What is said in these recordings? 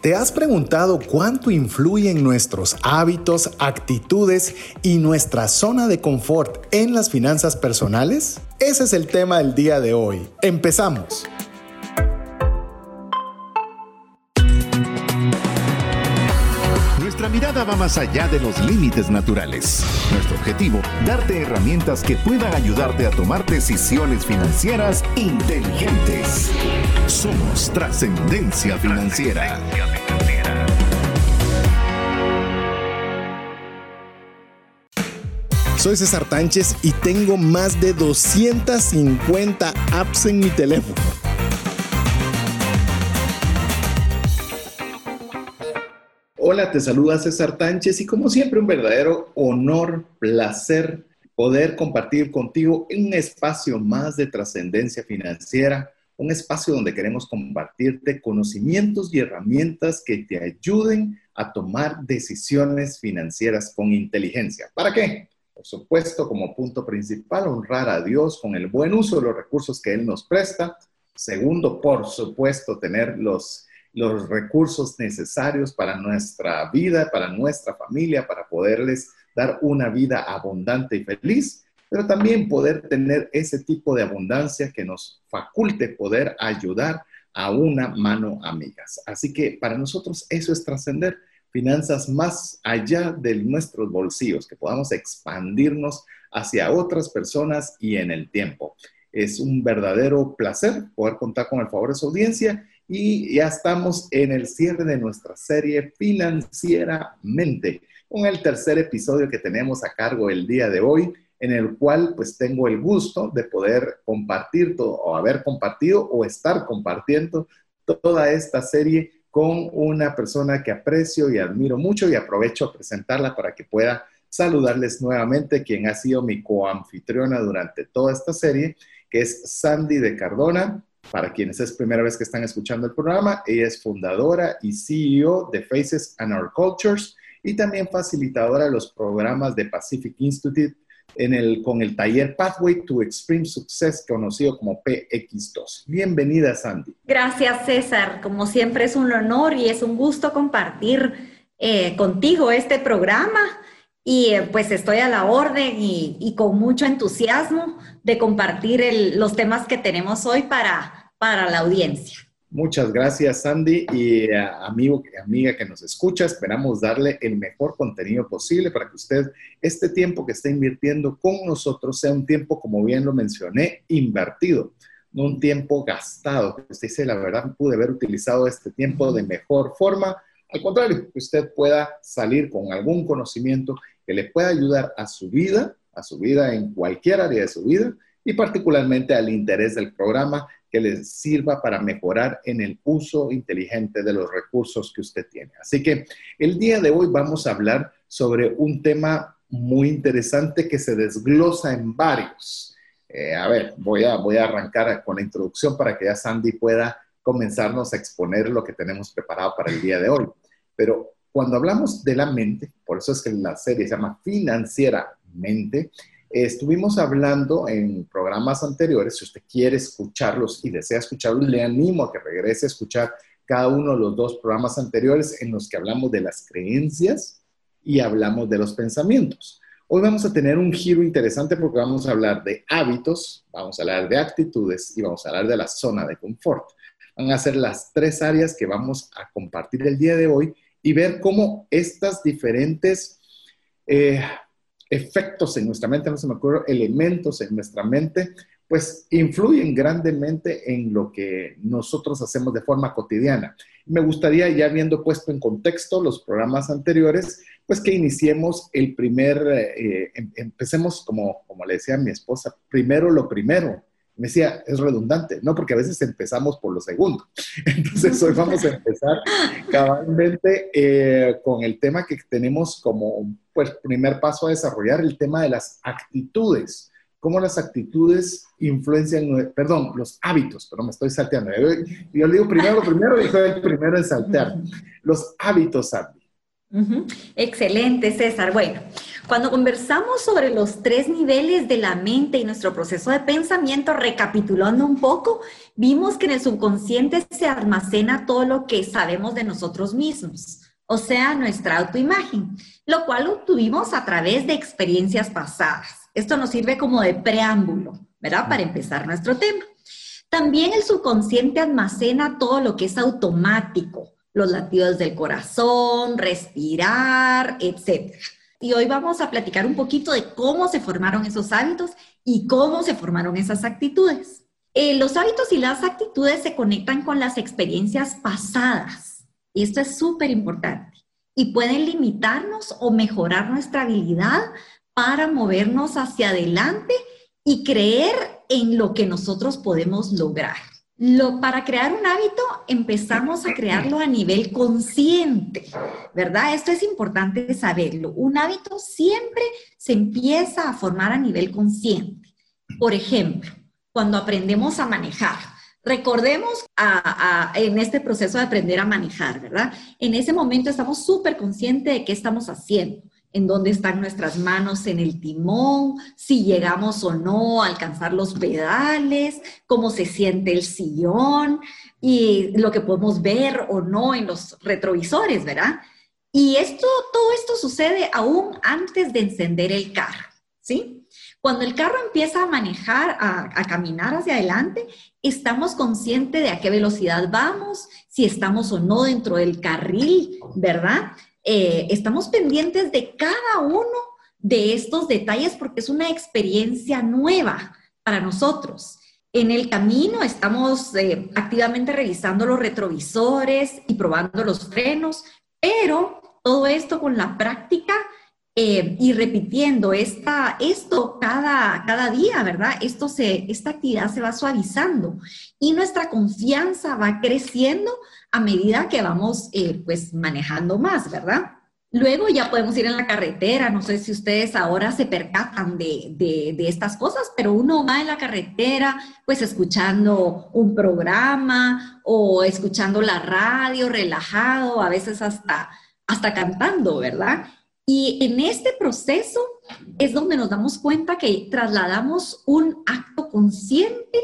¿Te has preguntado cuánto influyen nuestros hábitos, actitudes y nuestra zona de confort en las finanzas personales? Ese es el tema del día de hoy. Empezamos. Va más allá de los límites naturales. Nuestro objetivo, darte herramientas que puedan ayudarte a tomar decisiones financieras inteligentes. Somos trascendencia financiera. Soy César Tánchez y tengo más de 250 apps en mi teléfono. Hola, te saluda César Tánchez y como siempre un verdadero honor, placer poder compartir contigo un espacio más de trascendencia financiera, un espacio donde queremos compartirte conocimientos y herramientas que te ayuden a tomar decisiones financieras con inteligencia. ¿Para qué? Por supuesto, como punto principal, honrar a Dios con el buen uso de los recursos que Él nos presta. Segundo, por supuesto, tener los, los recursos necesarios para nuestra vida, para nuestra familia, para poderles dar una vida abundante y feliz, pero también poder tener ese tipo de abundancia que nos faculte poder ayudar a una mano amigas. Así que para nosotros eso es trascender finanzas más allá de nuestros bolsillos, que podamos expandirnos hacia otras personas y en el tiempo. Es un verdadero placer poder contar con el favor de su audiencia y ya estamos en el cierre de nuestra serie financieramente, con el tercer episodio que tenemos a cargo el día de hoy, en el cual pues tengo el gusto de poder compartir todo, o haber compartido o estar compartiendo toda esta serie con una persona que aprecio y admiro mucho y aprovecho a presentarla para que pueda saludarles nuevamente, quien ha sido mi coanfitriona durante toda esta serie, que es Sandy de Cardona. Para quienes es primera vez que están escuchando el programa, ella es fundadora y CEO de Faces and Our Cultures y también facilitadora de los programas de Pacific Institute en el, con el taller Pathway to Extreme Success, conocido como PX2. Bienvenida, Sandy. Gracias, César. Como siempre es un honor y es un gusto compartir eh, contigo este programa. Y eh, pues estoy a la orden y, con mucho entusiasmo de compartir los temas que tenemos hoy para, para la audiencia. Muchas gracias, Sandy. Y eh, amigo, amiga que nos escucha, esperamos darle el mejor contenido posible para que usted este tiempo que está invirtiendo con nosotros sea un tiempo, como bien lo mencioné, invertido, no un tiempo gastado. Usted dice, la verdad, pude haber utilizado este tiempo de mejor forma. Al contrario, que usted pueda salir con algún conocimiento que le pueda ayudar a su vida, a su vida en cualquier área de su vida y particularmente al interés del programa que les sirva para mejorar en el uso inteligente de los recursos que usted tiene. Así que el día de hoy vamos a hablar sobre un tema muy interesante que se desglosa en varios. Eh, a ver, voy a, voy a arrancar con la introducción para que ya Sandy pueda comenzarnos a exponer lo que tenemos preparado para el día de hoy. Pero cuando hablamos de la mente, por eso es que la serie se llama Financieramente, Estuvimos hablando en programas anteriores, si usted quiere escucharlos y desea escucharlos, le animo a que regrese a escuchar cada uno de los dos programas anteriores en los que hablamos de las creencias y hablamos de los pensamientos. Hoy vamos a tener un giro interesante porque vamos a hablar de hábitos, vamos a hablar de actitudes y vamos a hablar de la zona de confort. Van a ser las tres áreas que vamos a compartir el día de hoy y ver cómo estas diferentes eh, efectos en nuestra mente, no se me ocurre, elementos en nuestra mente, pues influyen grandemente en lo que nosotros hacemos de forma cotidiana. Me gustaría, ya habiendo puesto en contexto los programas anteriores, pues que iniciemos el primer, eh, em, empecemos como, como le decía a mi esposa, primero lo primero, me decía, es redundante, ¿no? Porque a veces empezamos por lo segundo. Entonces, hoy vamos a empezar cabalmente eh, con el tema que tenemos como pues, primer paso a desarrollar, el tema de las actitudes. Cómo las actitudes influencian, perdón, los hábitos, pero me estoy salteando. Yo, yo digo primero primero y el primero en saltear. Los hábitos, Sandy. Excelente, César. Bueno, cuando conversamos sobre los tres niveles de la mente y nuestro proceso de pensamiento, recapitulando un poco, vimos que en el subconsciente se almacena todo lo que sabemos de nosotros mismos, o sea, nuestra autoimagen, lo cual obtuvimos a través de experiencias pasadas. Esto nos sirve como de preámbulo, ¿verdad? Para empezar nuestro tema. También el subconsciente almacena todo lo que es automático, los latidos del corazón, respirar, etc. Y hoy vamos a platicar un poquito de cómo se formaron esos hábitos y cómo se formaron esas actitudes. Eh, los hábitos y las actitudes se conectan con las experiencias pasadas. Y esto es súper importante. Y pueden limitarnos o mejorar nuestra habilidad para movernos hacia adelante y creer en lo que nosotros podemos lograr. Lo, para crear un hábito empezamos a crearlo a nivel consciente, ¿verdad? Esto es importante saberlo. Un hábito siempre se empieza a formar a nivel consciente. Por ejemplo, cuando aprendemos a manejar, recordemos en este proceso de aprender a manejar, ¿verdad? En ese momento estamos súper conscientes de qué estamos haciendo en dónde están nuestras manos en el timón, si llegamos o no a alcanzar los pedales, cómo se siente el sillón y lo que podemos ver o no en los retrovisores, ¿verdad? Y esto, todo esto sucede aún antes de encender el carro, ¿sí? Cuando el carro empieza a manejar, a, a, caminar hacia adelante, estamos conscientes de a qué velocidad vamos, si estamos o no dentro del carril, ¿verdad? Eh, estamos pendientes de cada uno de estos detalles porque es una experiencia nueva para nosotros. En el camino estamos eh, activamente revisando los retrovisores y probando los frenos, pero todo esto con la práctica eh, y repitiendo esta, esto cada, cada día, ¿verdad? Esto se, esta actividad se va suavizando y nuestra confianza va creciendo a medida que vamos eh, pues manejando más, ¿verdad? Luego ya podemos ir en la carretera, no sé si ustedes ahora se percatan de, de, de, estas cosas, pero uno va en la carretera pues escuchando un programa o escuchando la radio relajado, a veces hasta, hasta cantando, ¿verdad? Y en este proceso es donde nos damos cuenta que trasladamos un acto consciente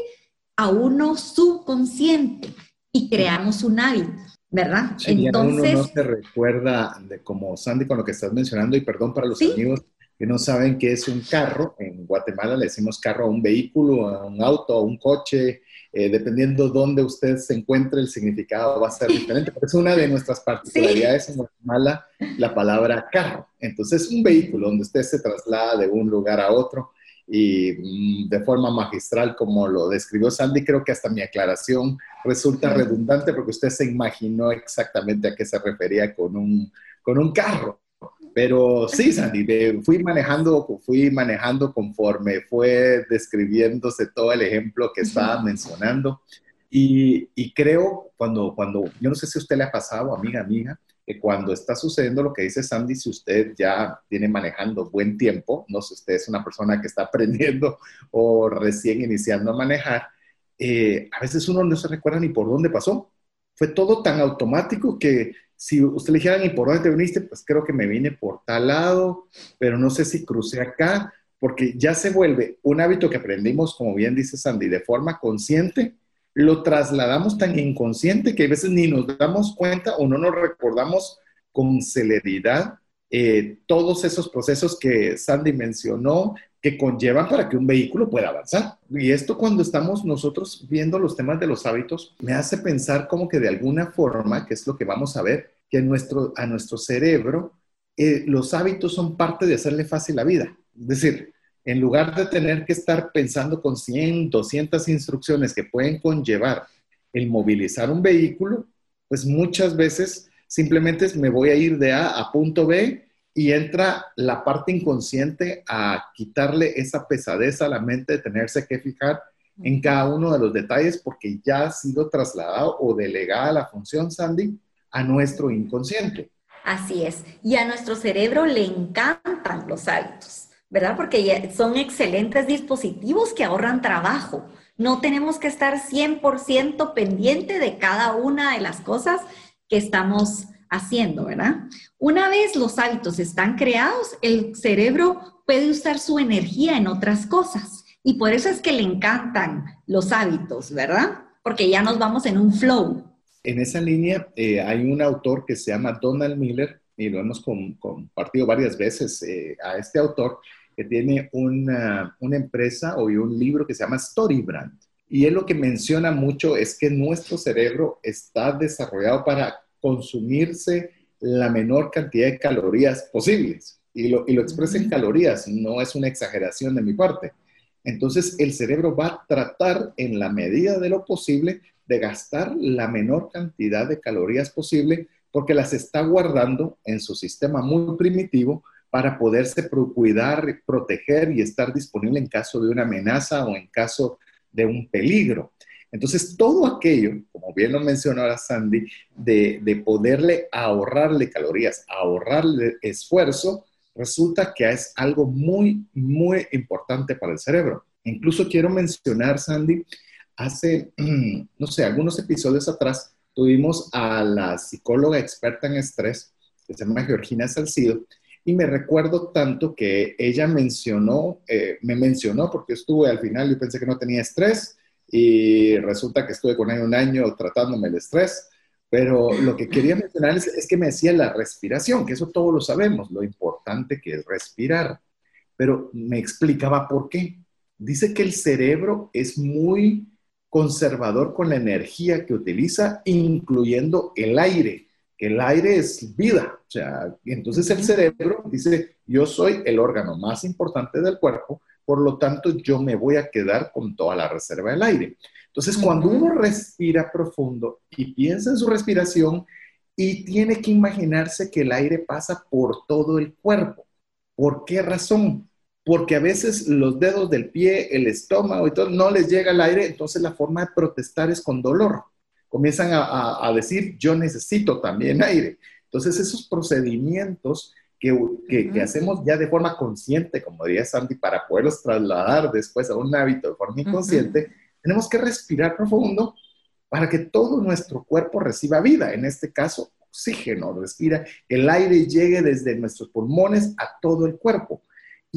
a uno subconsciente y creamos un hábito, ¿verdad? Entonces, uno no se recuerda de como Sandy con lo que estás mencionando y perdón para los amigos que no saben qué es un carro. En Guatemala le decimos carro a un vehículo, a un auto, a un coche, eh, dependiendo dónde usted se encuentre, el significado va a ser diferente. Porque es una de nuestras particularidades en Guatemala, la palabra carro. Entonces, un vehículo donde usted se traslada de un lugar a otro y mm, de forma magistral, como lo describió Sandy, creo que hasta mi aclaración resulta redundante porque usted se imaginó exactamente a qué se refería con un, con un carro. Pero sí, Sandy, fui manejando, fui manejando conforme fue describiéndose todo el ejemplo que estaba mencionando. Y, y, creo, cuando, cuando, yo no sé si a usted le ha pasado, amiga, amiga, que cuando está sucediendo lo que dice Sandy, si usted ya tiene manejando buen tiempo, no sé si usted es una persona que está aprendiendo o recién iniciando a manejar, eh, a veces uno no se recuerda ni por dónde pasó. Fue todo tan automático que si usted le dijera ni por dónde te viniste, pues creo que me vine por tal lado, pero no sé si crucé acá, porque ya se vuelve un hábito que aprendimos, como bien dice Sandy, de forma consciente, lo trasladamos tan inconsciente que a veces ni nos damos cuenta o no nos recordamos con celeridad eh, todos esos procesos que Sandy mencionó que conllevan para que un vehículo pueda avanzar. Y esto cuando estamos nosotros viendo los temas de los hábitos, me hace pensar como que de alguna forma, que es lo que vamos a ver, que nuestro, a nuestro cerebro eh, los hábitos son parte de hacerle fácil la vida. Es decir, en lugar de tener que estar pensando con 100, 200 instrucciones que pueden conllevar el movilizar un vehículo, pues muchas veces simplemente me voy a ir de A a punto B y entra la parte inconsciente a quitarle esa pesadez a la mente de tenerse que fijar en cada uno de los detalles porque ya ha sido trasladado o delegada la función, Sandy, a nuestro inconsciente. Así es. Y a nuestro cerebro le encantan los hábitos, ¿verdad? Porque son excelentes dispositivos que ahorran trabajo. No tenemos que estar 100% pendiente de cada una de las cosas que estamos haciendo, ¿verdad? Una vez los hábitos están creados, el cerebro puede usar su energía en otras cosas. Y por eso es que le encantan los hábitos, ¿verdad? Porque ya nos vamos en un flow. En esa línea eh, hay un autor que se llama Donald Miller y lo hemos compartido varias veces eh, a este autor que tiene una, una empresa o un libro que se llama Storybrand. Y él lo que menciona mucho es que nuestro cerebro está desarrollado para consumirse la menor cantidad de calorías posibles. Y lo, y lo expresa en calorías, no es una exageración de mi parte. Entonces el cerebro va a tratar en la medida de lo posible de gastar la menor cantidad de calorías posible porque las está guardando en su sistema muy primitivo para poderse cuidar, proteger y estar disponible en caso de una amenaza o en caso de un peligro. Entonces, todo aquello, como bien lo mencionó ahora Sandy, de, de poderle ahorrarle calorías, ahorrarle esfuerzo, resulta que es algo muy, muy importante para el cerebro. Incluso quiero mencionar, Sandy, hace, no sé, algunos episodios atrás tuvimos a la psicóloga experta en estrés, que se llama Georgina Salcido, y me recuerdo tanto que ella mencionó, eh, me mencionó porque estuve al final, yo pensé que no tenía estrés y resulta que estuve con ella un año tratándome el estrés pero lo que quería mencionar es, que me decía la respiración, que eso todos lo sabemos, lo importante que es respirar. Pero me explicaba por qué. Dice que el cerebro es muy conservador con la energía que utiliza, incluyendo el aire, que el aire es vida. O sea, entonces el cerebro dice, yo soy el órgano más importante del cuerpo, por lo tanto yo me voy a quedar con toda la reserva del aire. Entonces, cuando uno respira profundo y piensa en su respiración y tiene que imaginarse que el aire pasa por todo el cuerpo. ¿Por qué razón? Porque a veces los dedos del pie, el estómago y todo, no les llega el aire, entonces la forma de protestar es con dolor. Comienzan a, decir, yo necesito también aire. Entonces, esos procedimientos que, que, hacemos ya de forma consciente, como diría Sandy, para poderlos trasladar después a un hábito de forma inconsciente, tenemos que respirar profundo para que todo nuestro cuerpo reciba vida, en este caso oxígeno, respira, el aire llegue desde nuestros pulmones a todo el cuerpo.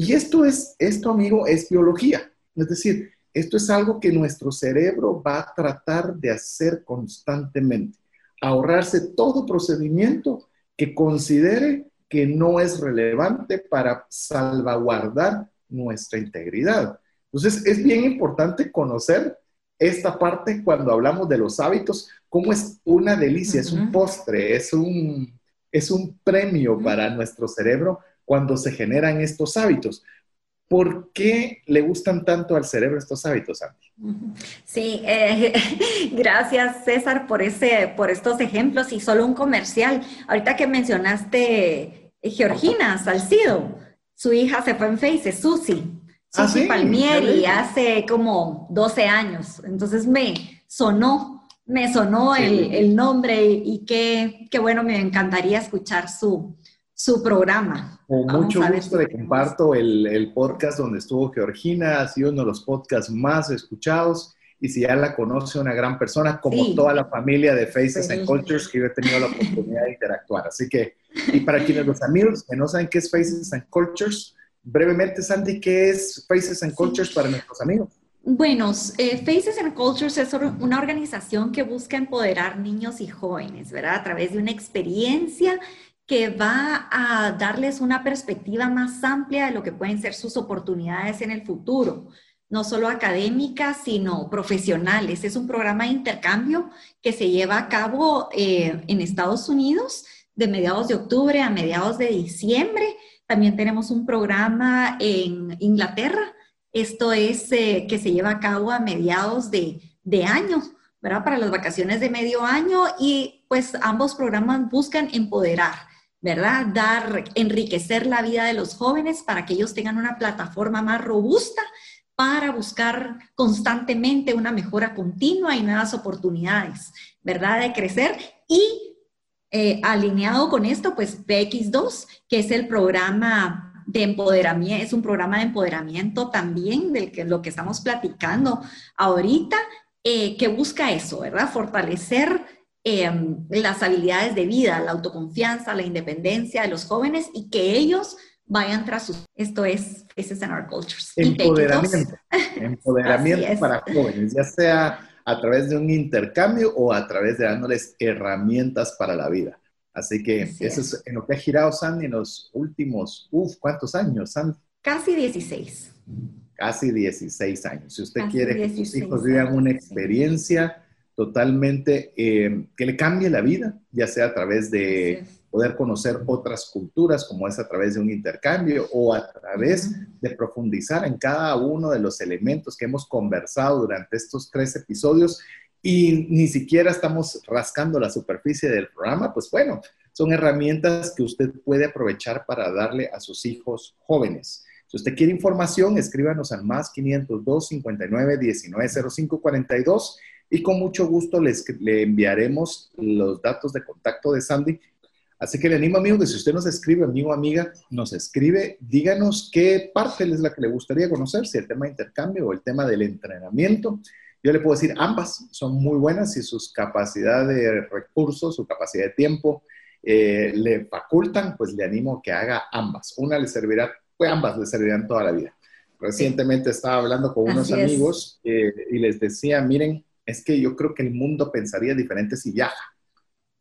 Y esto es, esto amigo, es biología. Es decir, esto es algo que nuestro cerebro va a tratar de hacer constantemente, ahorrarse todo procedimiento que considere que no es relevante para salvaguardar nuestra integridad. Entonces, es bien importante conocer esta parte cuando hablamos de los hábitos, cómo es una delicia, es un postre, es un, es un premio para nuestro cerebro cuando se generan estos hábitos. ¿Por qué le gustan tanto al cerebro estos hábitos, Andy? Sí, eh, gracias César por, ese, por estos ejemplos y solo un comercial. Ahorita que mencionaste eh, Georgina Salcido, su hija se fue en Face, Susi. Ah, Susi Palmieri hace como 12 años. Entonces me sonó, me sonó el, nombre y qué, qué, bueno, me encantaría escuchar su, su programa. Con mucho gusto de comparto el, el, podcast donde estuvo Georgina, ha sido uno de los podcasts más escuchados. Y si ya la conoce una gran persona, como toda la familia de Faces and Cultures, que yo he tenido la oportunidad de interactuar. Así que, y para quienes los amigos que no saben qué es Faces and Cultures, brevemente, Sandy, ¿qué es Faces and Cultures para nuestros amigos? Bueno, eh, Faces and Cultures es una organización que busca empoderar niños y jóvenes, ¿verdad? A través de una experiencia que va a darles una perspectiva más amplia de lo que pueden ser sus oportunidades en el futuro, no solo académicas, sino profesionales. Es un programa de intercambio que se lleva a cabo eh, en Estados Unidos de mediados de octubre a mediados de diciembre también tenemos un programa en Inglaterra. Esto es eh, que se lleva a cabo a mediados de, de año, ¿verdad? Para las vacaciones de medio año y pues ambos programas buscan empoderar, ¿verdad? Dar, enriquecer la vida de los jóvenes para que ellos tengan una plataforma más robusta para buscar constantemente una mejora continua y nuevas oportunidades, ¿verdad? De crecer y eh, alineado con esto, pues PX2, que es el programa de empoderamiento, es un programa de empoderamiento también del que lo que estamos platicando ahorita, eh, que busca eso, ¿verdad? Fortalecer em, las habilidades de vida, la autoconfianza, la independencia de los jóvenes y que ellos vayan tras sus... Esto es Faces in Our Cultures. Empoderamiento. Empoderamiento para jóvenes, ya sea a través de un intercambio o a través de dándoles herramientas para la vida. Así que eso es. en lo que ha girado Sandy en los últimos, uff, ¿cuántos años, Sandy? Casi 16. Casi 16 años. Si usted quiere que sus hijos vivan una experiencia totalmente eh, que le cambie la vida, ya sea a través de poder conocer otras culturas, como es a través de un intercambio o a través de profundizar en cada uno de los elementos que hemos conversado durante estos tres episodios y ni siquiera estamos rascando la superficie del programa, pues bueno, son herramientas que usted puede aprovechar para darle a sus hijos jóvenes. Si usted quiere información, escríbanos al más 502 59 19 05 42 y con mucho gusto les, le enviaremos los datos de contacto de Sandy Así que le animo, amigo, que si usted nos escribe, amigo amiga, nos escribe, díganos qué parte es la que le gustaría conocer, si el tema de intercambio o el tema del entrenamiento. Yo le puedo decir, ambas son muy buenas y sus capacidades de recursos, su capacidad de tiempo eh, le facultan, pues le animo a que haga ambas. Una le servirá, pues ambas le servirán toda la vida. Recientemente estaba hablando con unos amigos eh, y les decía, miren, es que yo creo que el mundo pensaría diferente si viaja.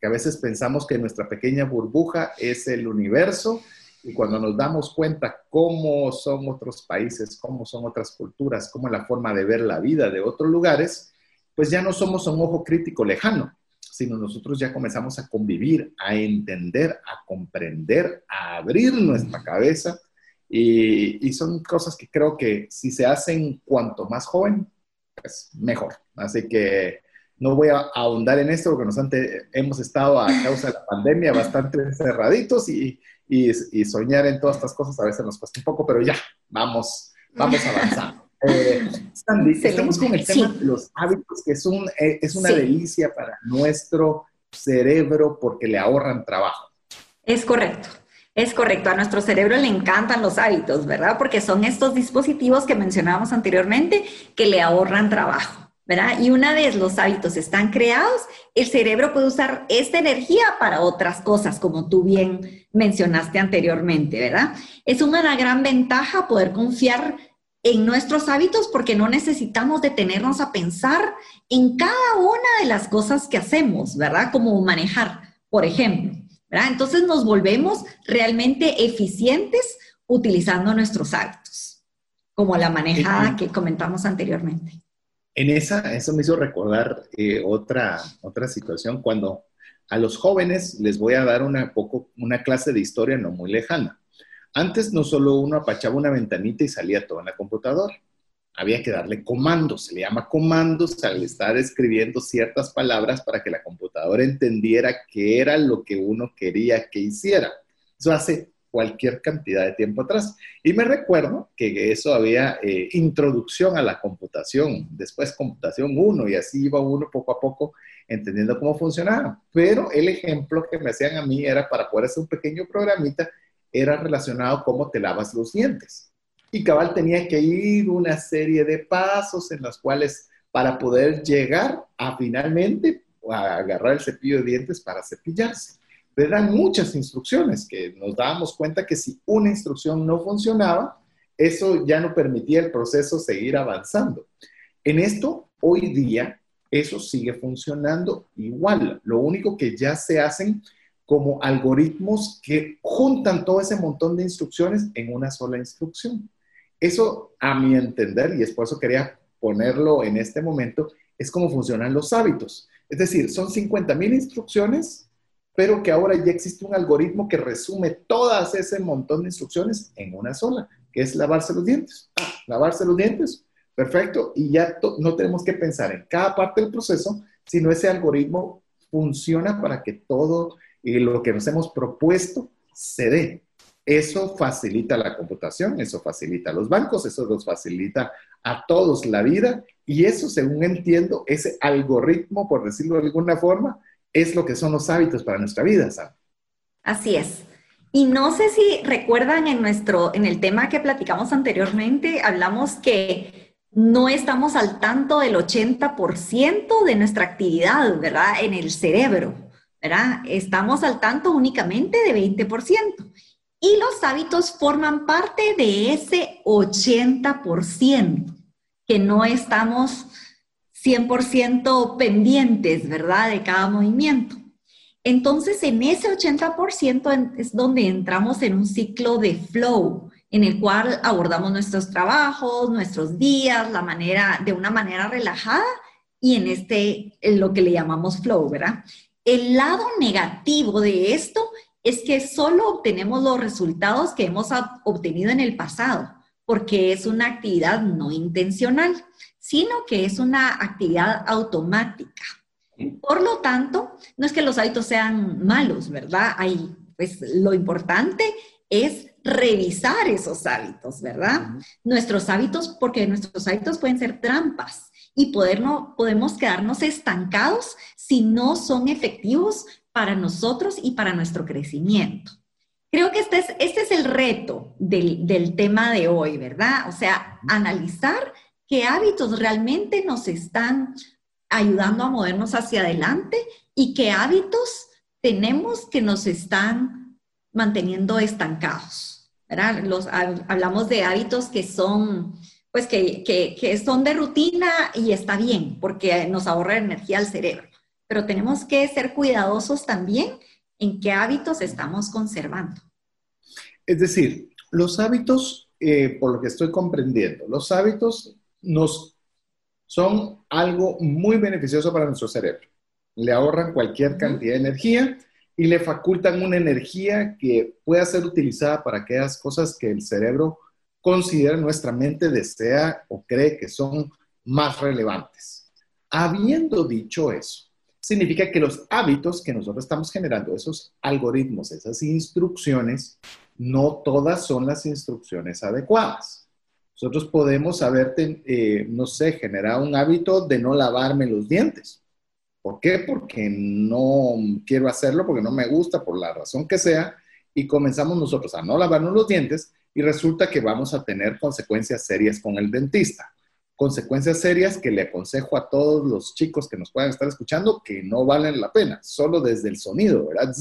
Que a veces pensamos que nuestra pequeña burbuja es el universo y cuando nos damos cuenta cómo son otros países, cómo son otras culturas, cómo es la forma de ver la vida de otros lugares, pues ya no somos un ojo crítico lejano, sino nosotros ya comenzamos a convivir, a entender, a comprender, a abrir nuestra cabeza. Y, y son cosas que creo que si se hacen cuanto más joven, pues mejor. Así que no voy a ahondar en esto porque nos hemos estado a causa de la pandemia bastante encerraditos y, y, soñar en todas estas cosas a veces nos cuesta un poco, pero ya, vamos, vamos avanzando. Eh, Sandy, estamos con el tema de los hábitos, que es, un, eh, es una delicia para nuestro cerebro porque le ahorran trabajo. Es correcto. Es correcto, a nuestro cerebro le encantan los hábitos, ¿verdad? Porque son estos dispositivos que mencionábamos anteriormente que le ahorran trabajo. ¿verdad? Y una vez los hábitos están creados, el cerebro puede usar esta energía para otras cosas, como tú bien mencionaste anteriormente, ¿verdad? Es una gran ventaja poder confiar en nuestros hábitos porque no necesitamos detenernos a pensar en cada una de las cosas que hacemos, ¿verdad? Como manejar, por ejemplo, ¿verdad? Entonces nos volvemos realmente eficientes utilizando nuestros hábitos, como la manejada que comentamos anteriormente. En esa, eso me hizo recordar eh, otra, otra situación cuando a los jóvenes les voy a dar una, poco, una clase de historia no muy lejana. Antes no solo uno apachaba una ventanita y salía todo en la computadora. Había que darle comandos, se le llama comandos al estar escribiendo ciertas palabras para que la computadora entendiera qué era lo que uno quería que hiciera. Eso hace cualquier cantidad de tiempo atrás. Y me recuerdo que eso había eh, introducción a la computación, después computación 1 y así iba uno poco a poco entendiendo cómo funcionaba. Pero el ejemplo que me hacían a mí era para poder hacer un pequeño programita, era relacionado cómo te lavas los dientes. Y cabal tenía que ir una serie de pasos en los cuales para poder llegar a finalmente a agarrar el cepillo de dientes para cepillarse le dan muchas instrucciones que nos dábamos cuenta que si una instrucción no funcionaba, eso ya no permitía el proceso seguir avanzando. En esto, hoy día, eso sigue funcionando igual. Lo único que ya se hacen como algoritmos que juntan todo ese montón de instrucciones en una sola instrucción. Eso, a mi entender, y es por eso quería ponerlo en este momento, es cómo funcionan los hábitos. Es decir, son 50 mil instrucciones pero que ahora ya existe un algoritmo que resume todas ese montón de instrucciones en una sola, que es lavarse los dientes. Lavarse los dientes, perfecto, y ya no tenemos que pensar en cada parte del proceso, sino ese algoritmo funciona para que todo lo que nos hemos propuesto se dé. Eso facilita la computación, eso facilita los bancos, eso nos facilita a todos la vida y eso, según entiendo, ese algoritmo, por decirlo de alguna forma, es lo que son los hábitos para nuestra vida, ¿sabes? Así es. Y no sé si recuerdan en nuestro, en el tema que platicamos anteriormente, hablamos que no estamos al tanto del 80% de nuestra actividad, ¿verdad? En el cerebro, ¿verdad? Estamos al tanto únicamente de 20%. Y los hábitos forman parte de ese 80% que no estamos 100% pendientes, ¿verdad? De cada movimiento. Entonces, en ese 80% es donde entramos en un ciclo de flow, en el cual abordamos nuestros trabajos, nuestros días, la manera, de una manera relajada y en este, en lo que le llamamos flow, ¿verdad? El lado negativo de esto es que solo obtenemos los resultados que hemos obtenido en el pasado, porque es una actividad no intencional, sino que es una actividad automática. Por lo tanto, no es que los hábitos sean malos, ¿verdad? Hay, pues lo importante es revisar esos hábitos, ¿verdad? Nuestros hábitos, porque nuestros hábitos pueden ser trampas y podemos quedarnos estancados si no son efectivos para nosotros y para nuestro crecimiento. Creo que este es, este es el reto del, del tema de hoy, ¿verdad? O sea, analizar qué hábitos realmente nos están ayudando a movernos hacia adelante y qué hábitos tenemos que nos están manteniendo estancados. Hablamos de hábitos que son, pues que, que, son de rutina y está bien, porque nos ahorra energía al cerebro. Pero tenemos que ser cuidadosos también en qué hábitos estamos conservando. Es decir, los hábitos, eh, por lo que estoy comprendiendo, los hábitos nos son algo muy beneficioso para nuestro cerebro. Le ahorran cualquier cantidad de energía y le facultan una energía que pueda ser utilizada para aquellas cosas que el cerebro considera, nuestra mente desea o cree que son más relevantes. Habiendo dicho eso, significa que los hábitos que nosotros estamos generando, esos algoritmos, esas instrucciones, no todas son las instrucciones adecuadas. Nosotros podemos haber, eh, no sé, generado un hábito de no lavarme los dientes ¿Por qué? Porque no quiero hacerlo, porque no me gusta, por la razón que sea, y comenzamos nosotros a no lavarnos los dientes y resulta que vamos a tener consecuencias serias con el dentista. Consecuencias serias que le aconsejo a todos los chicos que nos puedan estar escuchando que no valen la pena, solo desde el sonido, ¿verdad?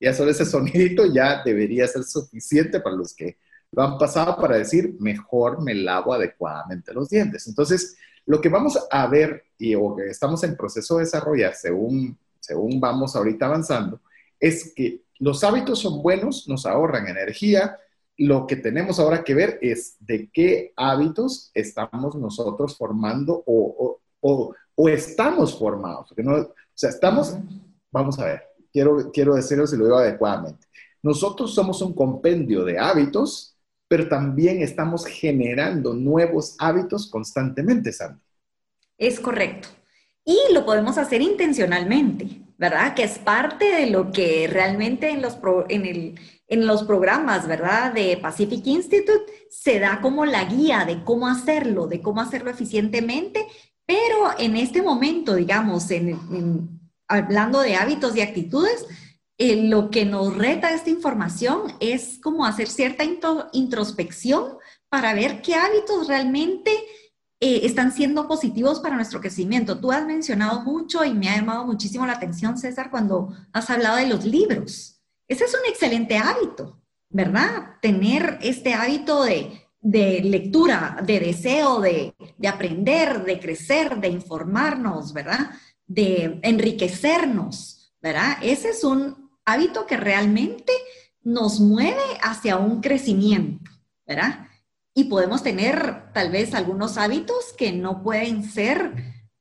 Ya solo ese sonidito ya debería ser suficiente para los que lo han pasado para decir, mejor me lavo adecuadamente los dientes. Entonces, lo que vamos a ver y o que estamos en proceso de desarrollar según, según vamos ahorita avanzando, es que los hábitos son buenos, nos ahorran energía. Lo que tenemos ahora que ver es de qué hábitos estamos nosotros formando o, o, o, estamos formados. no, o sea, estamos, vamos a ver, quiero, quiero decirlo si lo digo adecuadamente. Nosotros somos un compendio de hábitos pero también estamos generando nuevos hábitos constantemente, Sandy. Es correcto. Y lo podemos hacer intencionalmente, ¿verdad? Que es parte de lo que realmente en los, en, en los programas, ¿verdad? De Pacific Institute se da como la guía de cómo hacerlo, de cómo hacerlo eficientemente, pero en este momento, digamos, en, hablando de hábitos y actitudes, eh, lo que nos reta esta información es como hacer cierta introspección para ver qué hábitos realmente eh, están siendo positivos para nuestro crecimiento. Tú has mencionado mucho y me ha llamado muchísimo la atención, César, cuando has hablado de los libros. Ese es un excelente hábito, ¿verdad? Tener este hábito de, lectura, de deseo de, de aprender, de crecer, de informarnos, ¿verdad? De enriquecernos, ¿verdad? Ese es un hábito que realmente nos mueve hacia un crecimiento, ¿verdad? Y podemos tener tal vez algunos hábitos que no pueden ser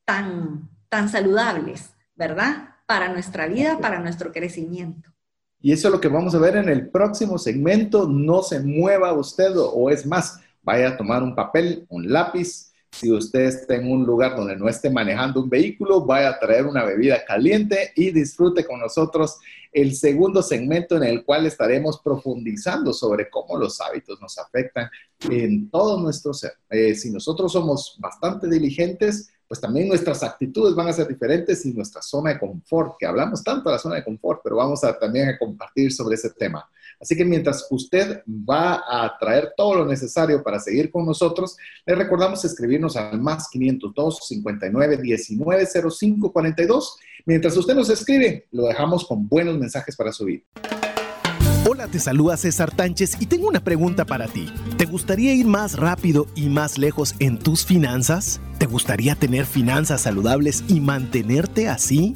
tan, tan saludables, ¿verdad? Para nuestra vida, para nuestro crecimiento. Y eso es lo que vamos a ver en el próximo segmento. No se mueva usted o es más, vaya a tomar un papel, un lápiz si usted está en un lugar donde no esté manejando un vehículo, vaya a traer una bebida caliente y disfrute con nosotros el segundo segmento en el cual estaremos profundizando sobre cómo los hábitos nos afectan en todo nuestro ser. Eh, si nosotros somos bastante diligentes, pues también nuestras actitudes van a ser diferentes y nuestra zona de confort, que hablamos tanto de la zona de confort, pero vamos a también a compartir sobre ese tema. Así que mientras usted va a traer todo lo necesario para seguir con nosotros, le recordamos escribirnos al más 502 59 19 05 42. Mientras usted nos escribe, lo dejamos con buenos mensajes para subir. Hola, te saluda César Tánchez y tengo una pregunta para ti. ¿Te gustaría ir más rápido y más lejos en tus finanzas? ¿Te gustaría tener finanzas saludables y mantenerte así?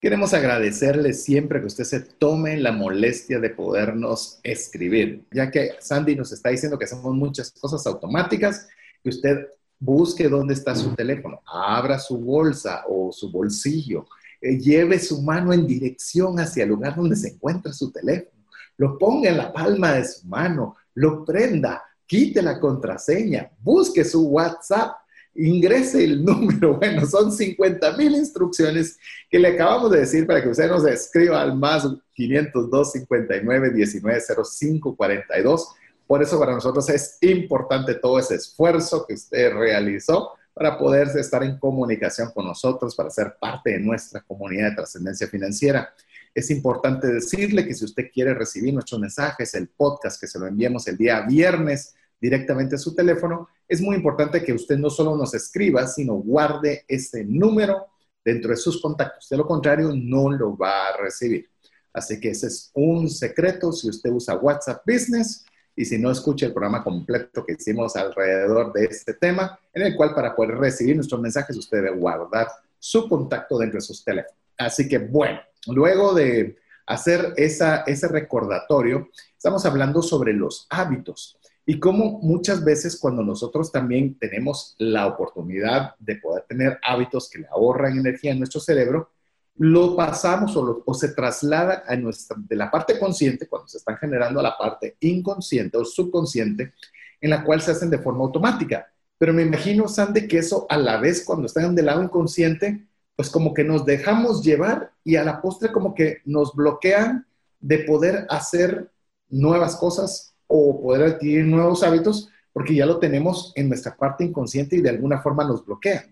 Queremos agradecerle siempre que usted se tome la molestia de podernos escribir, ya que Sandy nos está diciendo que hacemos muchas cosas automáticas, que usted busque dónde está su teléfono, abra su bolsa o su bolsillo, eh, lleve su mano en dirección hacia el lugar donde se encuentra su teléfono, lo ponga en la palma de su mano, lo prenda, quite la contraseña, busque su WhatsApp ingrese el número. Bueno, son 50 mil instrucciones que le acabamos de decir para que usted nos escriba al más 502 59 19 05 42. Por eso para nosotros es importante todo ese esfuerzo que usted realizó para poder estar en comunicación con nosotros, para ser parte de nuestra comunidad de trascendencia financiera. Es importante decirle que si usted quiere recibir nuestros mensajes, el podcast que se lo enviamos el día viernes, directamente a su teléfono, es muy importante que usted no solo nos escriba, sino guarde ese número dentro de sus contactos. De lo contrario, no lo va a recibir. Así que ese es un secreto si usted usa WhatsApp Business y si no escucha el programa completo que hicimos alrededor de este tema, en el cual para poder recibir nuestros mensajes usted debe guardar su contacto dentro de sus teléfonos. Así que bueno, luego de hacer esa, ese recordatorio, estamos hablando sobre los hábitos. Y cómo muchas veces cuando nosotros también tenemos la oportunidad de poder tener hábitos que le ahorran energía en nuestro cerebro, lo pasamos o, se traslada a de la parte consciente, cuando se están generando a la parte inconsciente o subconsciente, en la cual se hacen de forma automática. Pero me imagino, Sandy, que eso a la vez cuando están del lado inconsciente, pues como que nos dejamos llevar y a la postre como que nos bloquean de poder hacer nuevas cosas o poder adquirir nuevos hábitos porque ya lo tenemos en nuestra parte inconsciente y de alguna forma nos bloquea.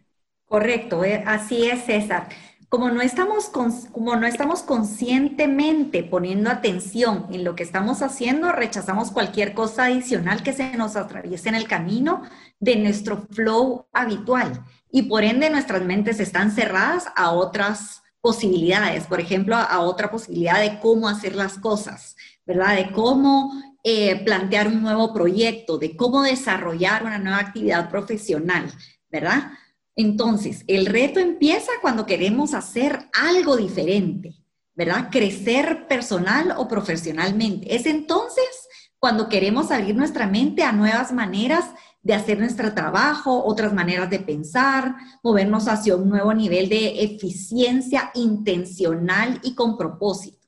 Correcto, eh, así es César. Como no, estamos como no estamos conscientemente poniendo atención en lo que estamos haciendo, rechazamos cualquier cosa adicional que se nos atraviese en el camino de nuestro flow habitual. Y por ende nuestras mentes están cerradas a otras posibilidades, por ejemplo, a otra posibilidad de cómo hacer las cosas, ¿verdad? De cómo eh, plantear un nuevo proyecto, de cómo desarrollar una nueva actividad profesional, ¿verdad? Entonces, el reto empieza cuando queremos hacer algo diferente, ¿verdad? Crecer personal o profesionalmente. Es entonces cuando queremos abrir nuestra mente a nuevas maneras de hacer nuestro trabajo, otras maneras de pensar, movernos hacia un nuevo nivel de eficiencia intencional y con propósito.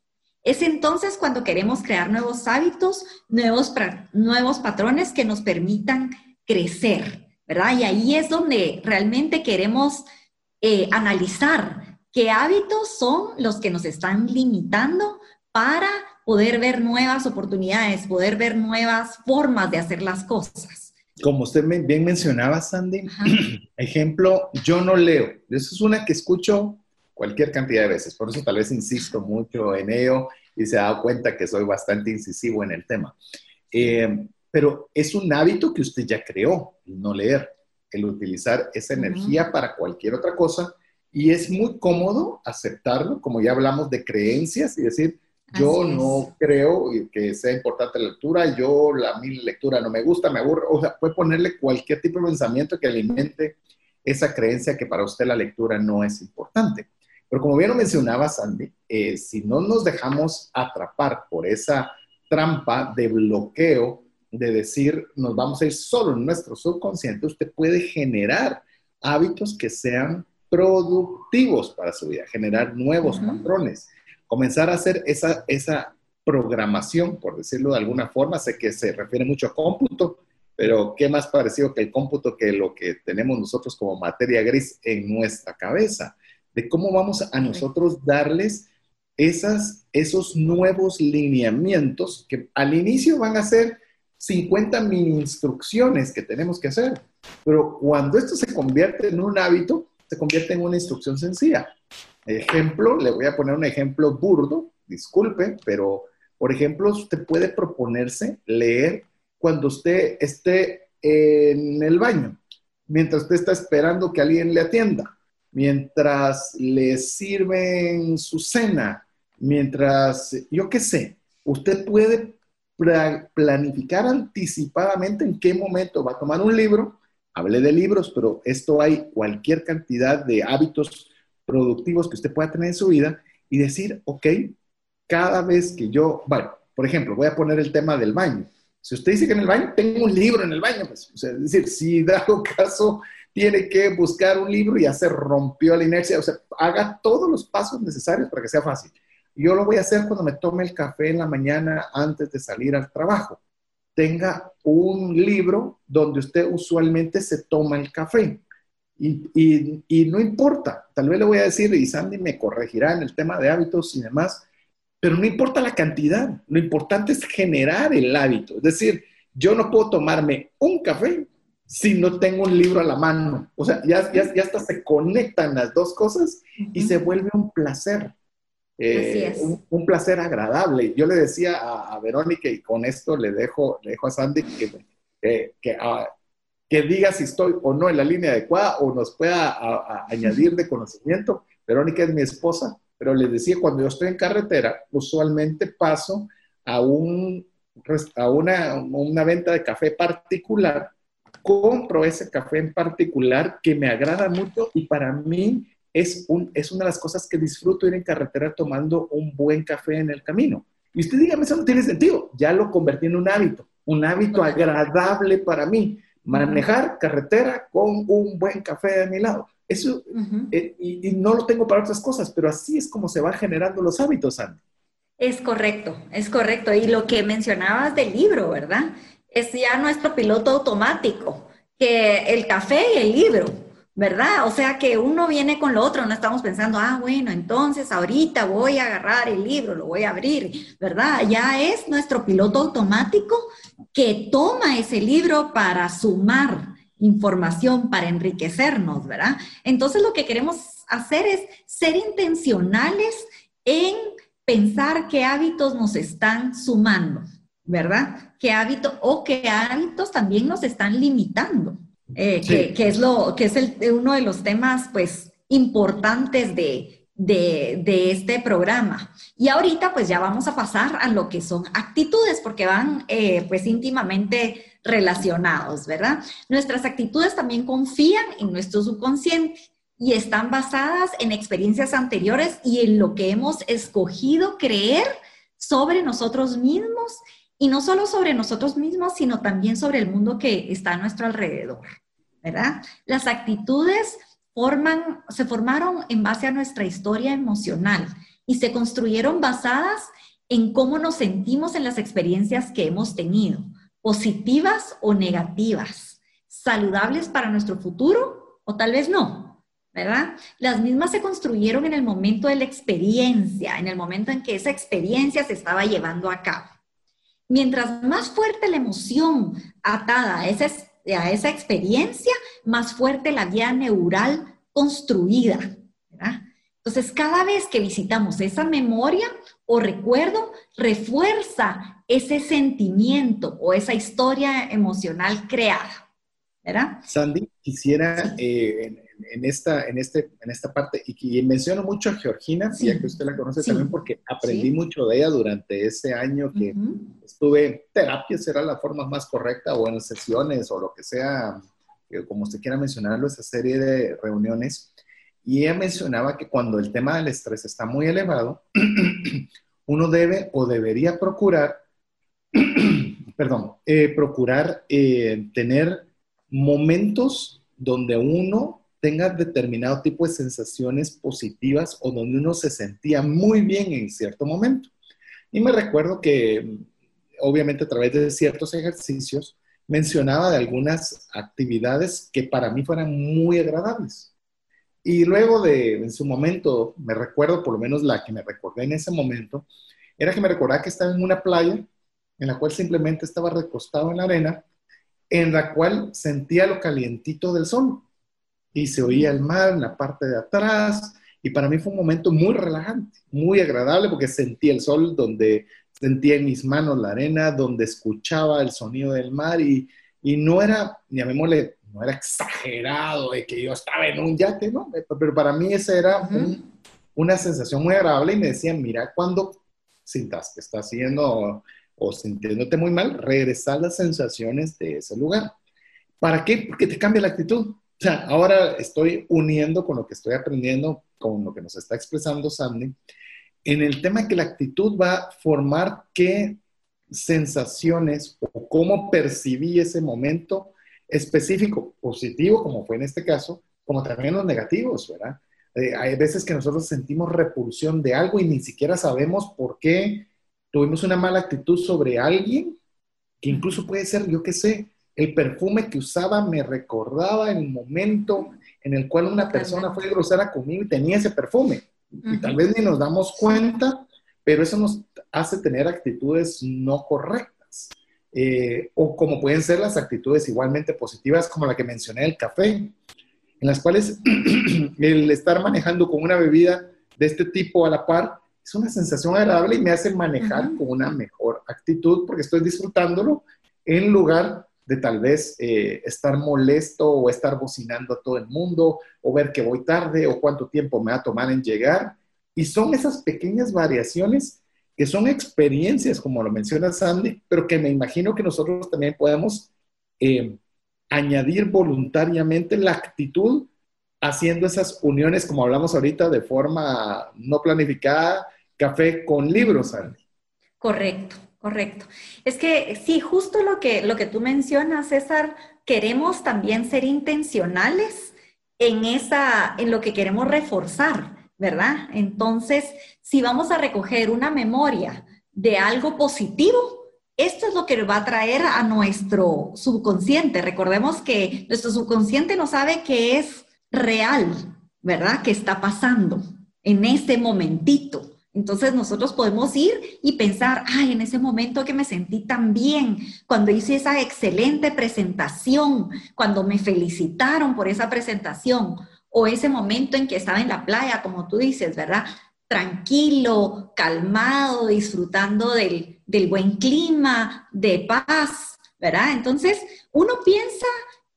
Es entonces cuando queremos crear nuevos hábitos, nuevos, nuevos patrones que nos permitan crecer, ¿verdad? Y ahí es donde realmente queremos eh, analizar qué hábitos son los que nos están limitando para poder ver nuevas oportunidades, poder ver nuevas formas de hacer las cosas. Como usted bien mencionaba, Sandy, ejemplo, yo no leo. Eso es una que escucho cualquier cantidad de veces. Por eso tal vez insisto mucho en ello y se ha dado cuenta que soy bastante incisivo en el tema. Eh, pero es un hábito que usted ya creó, el no leer, el utilizar esa energía para cualquier otra cosa. Y es muy cómodo aceptarlo, como ya hablamos de creencias y decir, yo no creo que sea importante la lectura, yo la mi lectura no me gusta, me aburre, o sea, puede ponerle cualquier tipo de pensamiento que alimente esa creencia que para usted la lectura no es importante. Pero como bien lo mencionaba Sandy, eh, si no nos dejamos atrapar por esa trampa de bloqueo, de decir nos vamos a ir solo en nuestro subconsciente, usted puede generar hábitos que sean productivos para su vida, generar nuevos patrones, comenzar a hacer esa, esa programación, por decirlo de alguna forma, sé que se refiere mucho a cómputo, pero ¿qué más parecido que el cómputo que lo que tenemos nosotros como materia gris en nuestra cabeza? De cómo vamos a nosotros darles esas, esos nuevos lineamientos que al inicio van a ser 50 mini instrucciones que tenemos que hacer, pero cuando esto se convierte en un hábito, se convierte en una instrucción sencilla. Ejemplo, le voy a poner un ejemplo burdo, disculpe, pero por ejemplo, usted puede proponerse leer cuando usted esté en el baño, mientras usted está esperando que alguien le atienda, mientras le sirven su cena, mientras, yo qué sé, usted puede planificar anticipadamente en qué momento va a tomar un libro. Hablé de libros, pero esto hay cualquier cantidad de hábitos productivos que usted pueda tener en su vida y decir, ok, cada vez que yo, bueno, por ejemplo, voy a poner el tema del baño. Si usted dice que en el baño, tengo un libro en el baño, pues, es decir, si dado caso tiene que buscar un libro y ya se rompió la inercia, o sea, haga todos los pasos necesarios para que sea fácil. Yo lo voy a hacer cuando me tome el café en la mañana antes de salir al trabajo. Tenga un libro donde usted usualmente se toma el café. Y, y, no importa, tal vez le voy a decir, y Sandy me corregirá en el tema de hábitos y demás, pero no importa la cantidad, lo importante es generar el hábito. Es decir, yo no puedo tomarme un café si no tengo un libro a la mano. O sea, ya, ya, ya hasta se conectan las dos cosas y se vuelve un placer. Eh, un, placer agradable. Yo le decía a, Verónica, y con esto le dejo, le dejo a Sandy que, que, ah, que, diga si estoy o no en la línea adecuada o nos pueda añadir de conocimiento. Verónica es mi esposa, pero les decía, cuando yo estoy en carretera, usualmente paso a, un, a una, una venta de café particular, compro ese café en particular que me agrada mucho y para mí es, un, es una de las cosas que disfruto ir en carretera tomando un buen café en el camino. Y usted dígame, eso no tiene sentido. Ya lo convertí en un hábito, un hábito agradable para mí. Manejar carretera con un buen café de mi lado. Eso, eh, y, no lo tengo para otras cosas, pero así es como se van generando los hábitos, Andy. Es correcto, es correcto. Y lo que mencionabas del libro, ¿verdad? Es ya nuestro piloto automático, que el café y el libro ¿verdad? O sea que uno viene con lo otro, no estamos pensando, ah, bueno, entonces ahorita voy a agarrar el libro, lo voy a abrir, ¿verdad? Ya es nuestro piloto automático que toma ese libro para sumar información, para enriquecernos, ¿verdad? Entonces lo que queremos hacer es ser intencionales en pensar qué hábitos nos están sumando, ¿verdad? ¿Qué hábitos o qué hábitos también nos están limitando? Eh, que, es, lo, que es el, uno de los temas pues importantes de, de, este programa. Y ahorita pues ya vamos a pasar a lo que son actitudes, porque van eh, pues íntimamente relacionados, ¿verdad? Nuestras actitudes también confían en nuestro subconsciente y están basadas en experiencias anteriores y en lo que hemos escogido creer sobre nosotros mismos y no solo sobre nosotros mismos, sino también sobre el mundo que está a nuestro alrededor, ¿verdad? Las actitudes se formaron en base a nuestra historia emocional y se construyeron basadas en cómo nos sentimos en las experiencias que hemos tenido, positivas o negativas, saludables para nuestro futuro o tal vez no, ¿verdad? Las mismas se construyeron en el momento de la experiencia, en el momento en que esa experiencia se estaba llevando a cabo. Mientras más fuerte la emoción atada a esa, a esa experiencia, más fuerte la vía neural construida. Entonces, cada vez que visitamos esa memoria o recuerdo, refuerza ese sentimiento o esa historia emocional creada. ¿verdad? Sandy, quisiera eh, en, esta, en, este, en esta parte, y, menciono mucho a Georgina, ya que usted la conoce también, porque aprendí mucho de ella durante ese año que estuve en terapia, será la forma más correcta, o en sesiones, o lo que sea, como usted quiera mencionarlo, esa serie de reuniones, y ella mencionaba que cuando el tema del estrés está muy elevado, uno debe o debería procurar, perdón, eh, procurar eh, tener momentos donde uno tenga determinado tipo de sensaciones positivas o donde uno se sentía muy bien en cierto momento. Y me recuerdo que, obviamente a través de ciertos ejercicios, mencionaba de algunas actividades que para mí fueran muy agradables. Y luego de, en su momento, me recuerdo, por lo menos la que me recordé en ese momento, era que me recordaba que estaba en una playa en la cual simplemente estaba recostado en la arena, en la cual sentía lo calientito del sol y se oía el mar en la parte de atrás. Y para mí fue un momento muy relajante, muy agradable, porque sentía el sol donde sentía en mis manos la arena, donde escuchaba el sonido del mar y, y no era, llamémosle, no era exagerado de que yo estaba en un yate, ¿no? Pero para mí esa era una sensación muy agradable y me decían, mira, cuando sintas que estás haciendo o, sintiéndote muy mal, regresar las sensaciones de ese lugar. ¿Para qué? Porque te cambia la actitud. O sea, ahora estoy uniendo con lo que estoy aprendiendo, con lo que nos está expresando Sandy, en el tema que la actitud va a formar qué sensaciones o cómo percibí ese momento específico, positivo, como fue en este caso, como también los negativos, ¿verdad? Eh, hay veces que nosotros sentimos repulsión de algo y ni siquiera sabemos por qué tuvimos una mala actitud sobre alguien, que incluso puede ser, yo qué sé, el perfume que usaba me recordaba el momento en el cual una persona fue grosera conmigo y tenía ese perfume. Y tal vez ni nos damos cuenta, pero eso nos hace tener actitudes no correctas. Eh, o como pueden ser las actitudes igualmente positivas, como la que mencioné, el café, en las cuales el estar manejando con una bebida de este tipo a la par es una sensación agradable y me hace manejar con una mejor actitud porque estoy disfrutándolo en lugar de tal vez eh, estar molesto o estar bocinando a todo el mundo o ver que voy tarde o cuánto tiempo me va a tomar en llegar. Y son esas pequeñas variaciones que son experiencias, como lo menciona Sandy, pero que me imagino que nosotros también podemos eh, añadir voluntariamente la actitud haciendo esas uniones, como hablamos ahorita, de forma no planificada, café con libros, Sandy. Correcto, correcto. Es que sí, justo lo que, lo que tú mencionas, César, queremos también ser intencionales en, esa, en lo que queremos reforzar. ¿verdad? Entonces, si vamos a recoger una memoria de algo positivo, esto es lo que va a traer a nuestro subconsciente. Recordemos que nuestro subconsciente no sabe que es real, ¿verdad? Que está pasando en ese momentito. Entonces nosotros podemos ir y pensar, ay, en ese momento que me sentí tan bien, cuando hice esa excelente presentación, cuando me felicitaron por esa presentación, o ese momento en que estaba en la playa, como tú dices, ¿verdad? Tranquilo, calmado, disfrutando del, buen clima, de paz, ¿verdad? Entonces, uno piensa,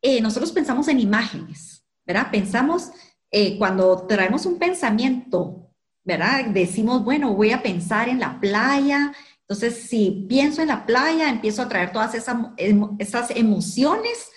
eh, nosotros pensamos en imágenes, ¿verdad? Pensamos, eh, cuando traemos un pensamiento, ¿verdad? Decimos, bueno, voy a pensar en la playa. Entonces, si pienso en la playa, empiezo a traer todas esas, emociones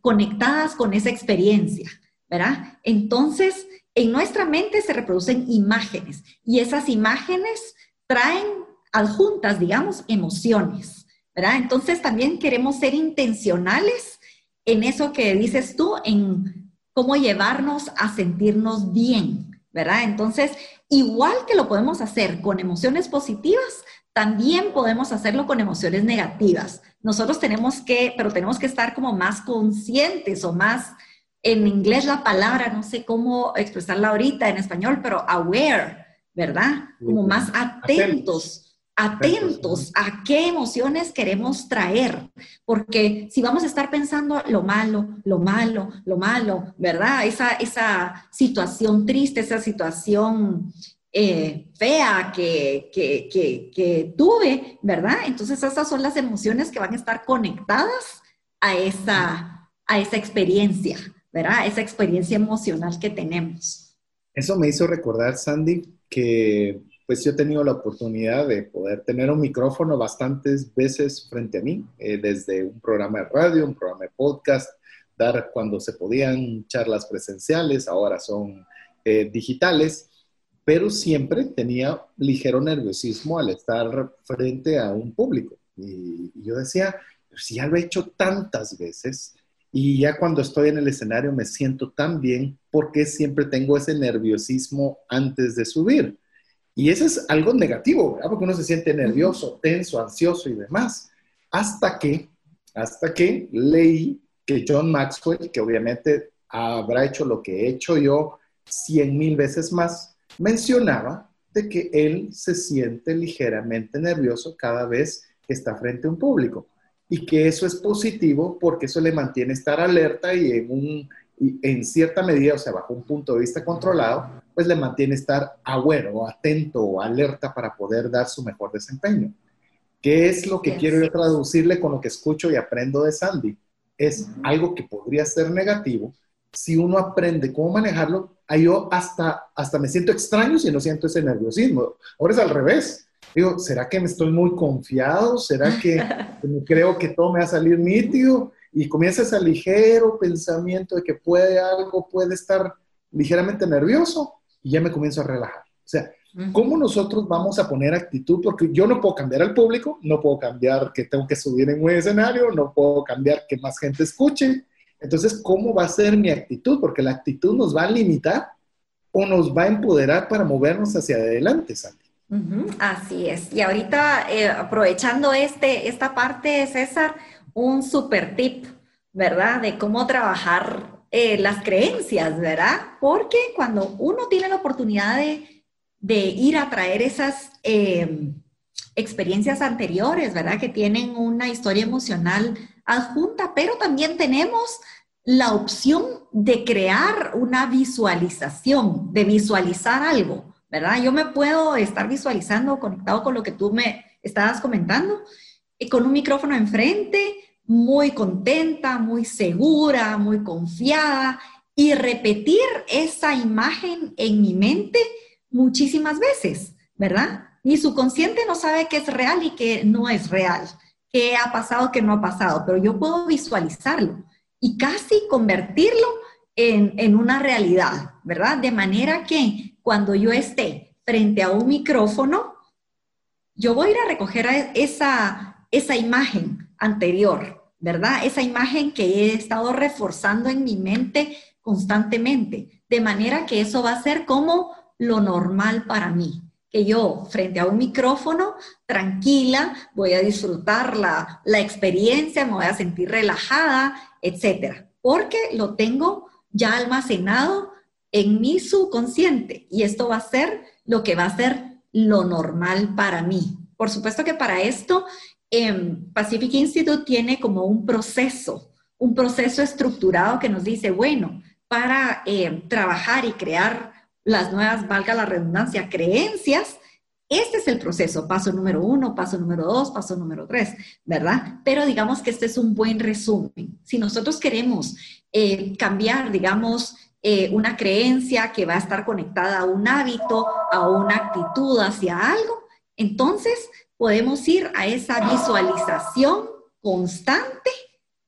conectadas con esa experiencia. ¿verdad? Entonces, en nuestra mente se reproducen imágenes y esas imágenes traen adjuntas, digamos, emociones, ¿verdad? Entonces también queremos ser intencionales en eso que dices tú, en cómo llevarnos a sentirnos bien, ¿verdad? Entonces, igual que lo podemos hacer con emociones positivas, también podemos hacerlo con emociones negativas. Nosotros tenemos que, pero tenemos que estar como más conscientes o más en inglés la palabra, no sé cómo expresarla ahorita en español, pero aware, ¿verdad? Como más atentos, atentos a qué emociones queremos traer, porque si vamos a estar pensando lo malo, lo malo, lo malo, ¿verdad? Esa, esa situación triste, esa situación eh, fea que, que, que, tuve, ¿verdad? Entonces esas son las emociones que van a estar conectadas a esa, a esa experiencia. ¿verdad? Esa experiencia emocional que tenemos. Eso me hizo recordar, Sandy, que pues yo he tenido la oportunidad de poder tener un micrófono bastantes veces frente a mí, eh, desde un programa de radio, un programa de podcast, dictar cuando se podían charlas presenciales, ahora son eh, digitales, pero siempre tenía ligero nerviosismo al estar frente a un público. Y, yo decía, si ya lo he hecho tantas veces y ya cuando estoy en el escenario me siento tan bien, ¿por qué siempre tengo ese nerviosismo antes de subir? Y eso es algo negativo, ¿verdad? Porque uno se siente nervioso, tenso, ansioso y demás. Hasta que, hasta que leí que John Maxwell, que obviamente habrá hecho lo que he hecho yo cien mil veces más, mencionaba de que él se siente ligeramente nervioso cada vez que está frente a un público y que eso es positivo porque eso le mantiene estar alerta y en, un, en cierta medida, o sea, bajo un punto de vista controlado, pues le mantiene estar agüero, atento o alerta para poder dar su mejor desempeño. ¿Qué es lo que quiero yo traducirle con lo que escucho y aprendo de Sandy? Es algo que podría ser negativo. Si uno aprende cómo manejarlo, yo hasta, hasta me siento extraño si no siento ese nerviosismo. Ahora es al revés. Digo, ¿será que me estoy muy confiado? ¿Será que, creo que todo me va a salir nítido? Y comienza ese ligero pensamiento de que puede algo, puede estar ligeramente nervioso y ya me comienzo a relajar. O sea, ¿cómo nosotros vamos a poner actitud? Porque yo no puedo cambiar al público, no puedo cambiar que tengo que subir en un escenario, no puedo cambiar que más gente escuche. Entonces, ¿cómo va a ser mi actitud? Porque la actitud nos va a limitar o nos va a empoderar para movernos hacia adelante, Sandy. así es. Y ahorita, eh, aprovechando este, esta parte, César, un super tip, ¿verdad? De cómo trabajar eh, las creencias, ¿verdad? Porque cuando uno tiene la oportunidad de, de ir a traer esas em, experiencias anteriores, ¿verdad? Que tienen una historia emocional adjunta, pero también tenemos la opción de crear una visualización, de visualizar algo, ¿verdad? Yo me puedo estar visualizando conectado con lo que tú me estabas comentando, con un micrófono enfrente, muy contenta, muy segura, muy confiada y repetir esa imagen en mi mente muchísimas veces, ¿verdad? Mi subconsciente no sabe qué es real y qué no es real, qué ha pasado, qué no ha pasado, pero yo puedo visualizarlo y casi convertirlo en, en una realidad, ¿verdad? De manera que cuando yo esté frente a un micrófono, yo voy a ir a recoger esa, esa imagen anterior, ¿verdad? Esa imagen que he estado reforzando en mi mente constantemente, de manera que eso va a ser como lo normal para mí, que yo frente a un micrófono, tranquila, voy a disfrutar la, la experiencia, me voy a sentir relajada, etcétera, porque lo tengo ya almacenado en mi subconsciente y esto va a ser lo que va a ser lo normal para mí. Por supuesto que para esto Pacific Institute tiene como un proceso, un proceso estructurado que nos dice, bueno, para eh, trabajar y crear las nuevas, valga la redundancia, creencias, este es el proceso, paso número uno, paso número dos, paso número tres, ¿verdad? Pero digamos que este es un buen resumen. Si nosotros queremos eh, cambiar, digamos, eh, una creencia que va a estar conectada a un hábito, a una actitud hacia algo, entonces podemos ir a esa visualización constante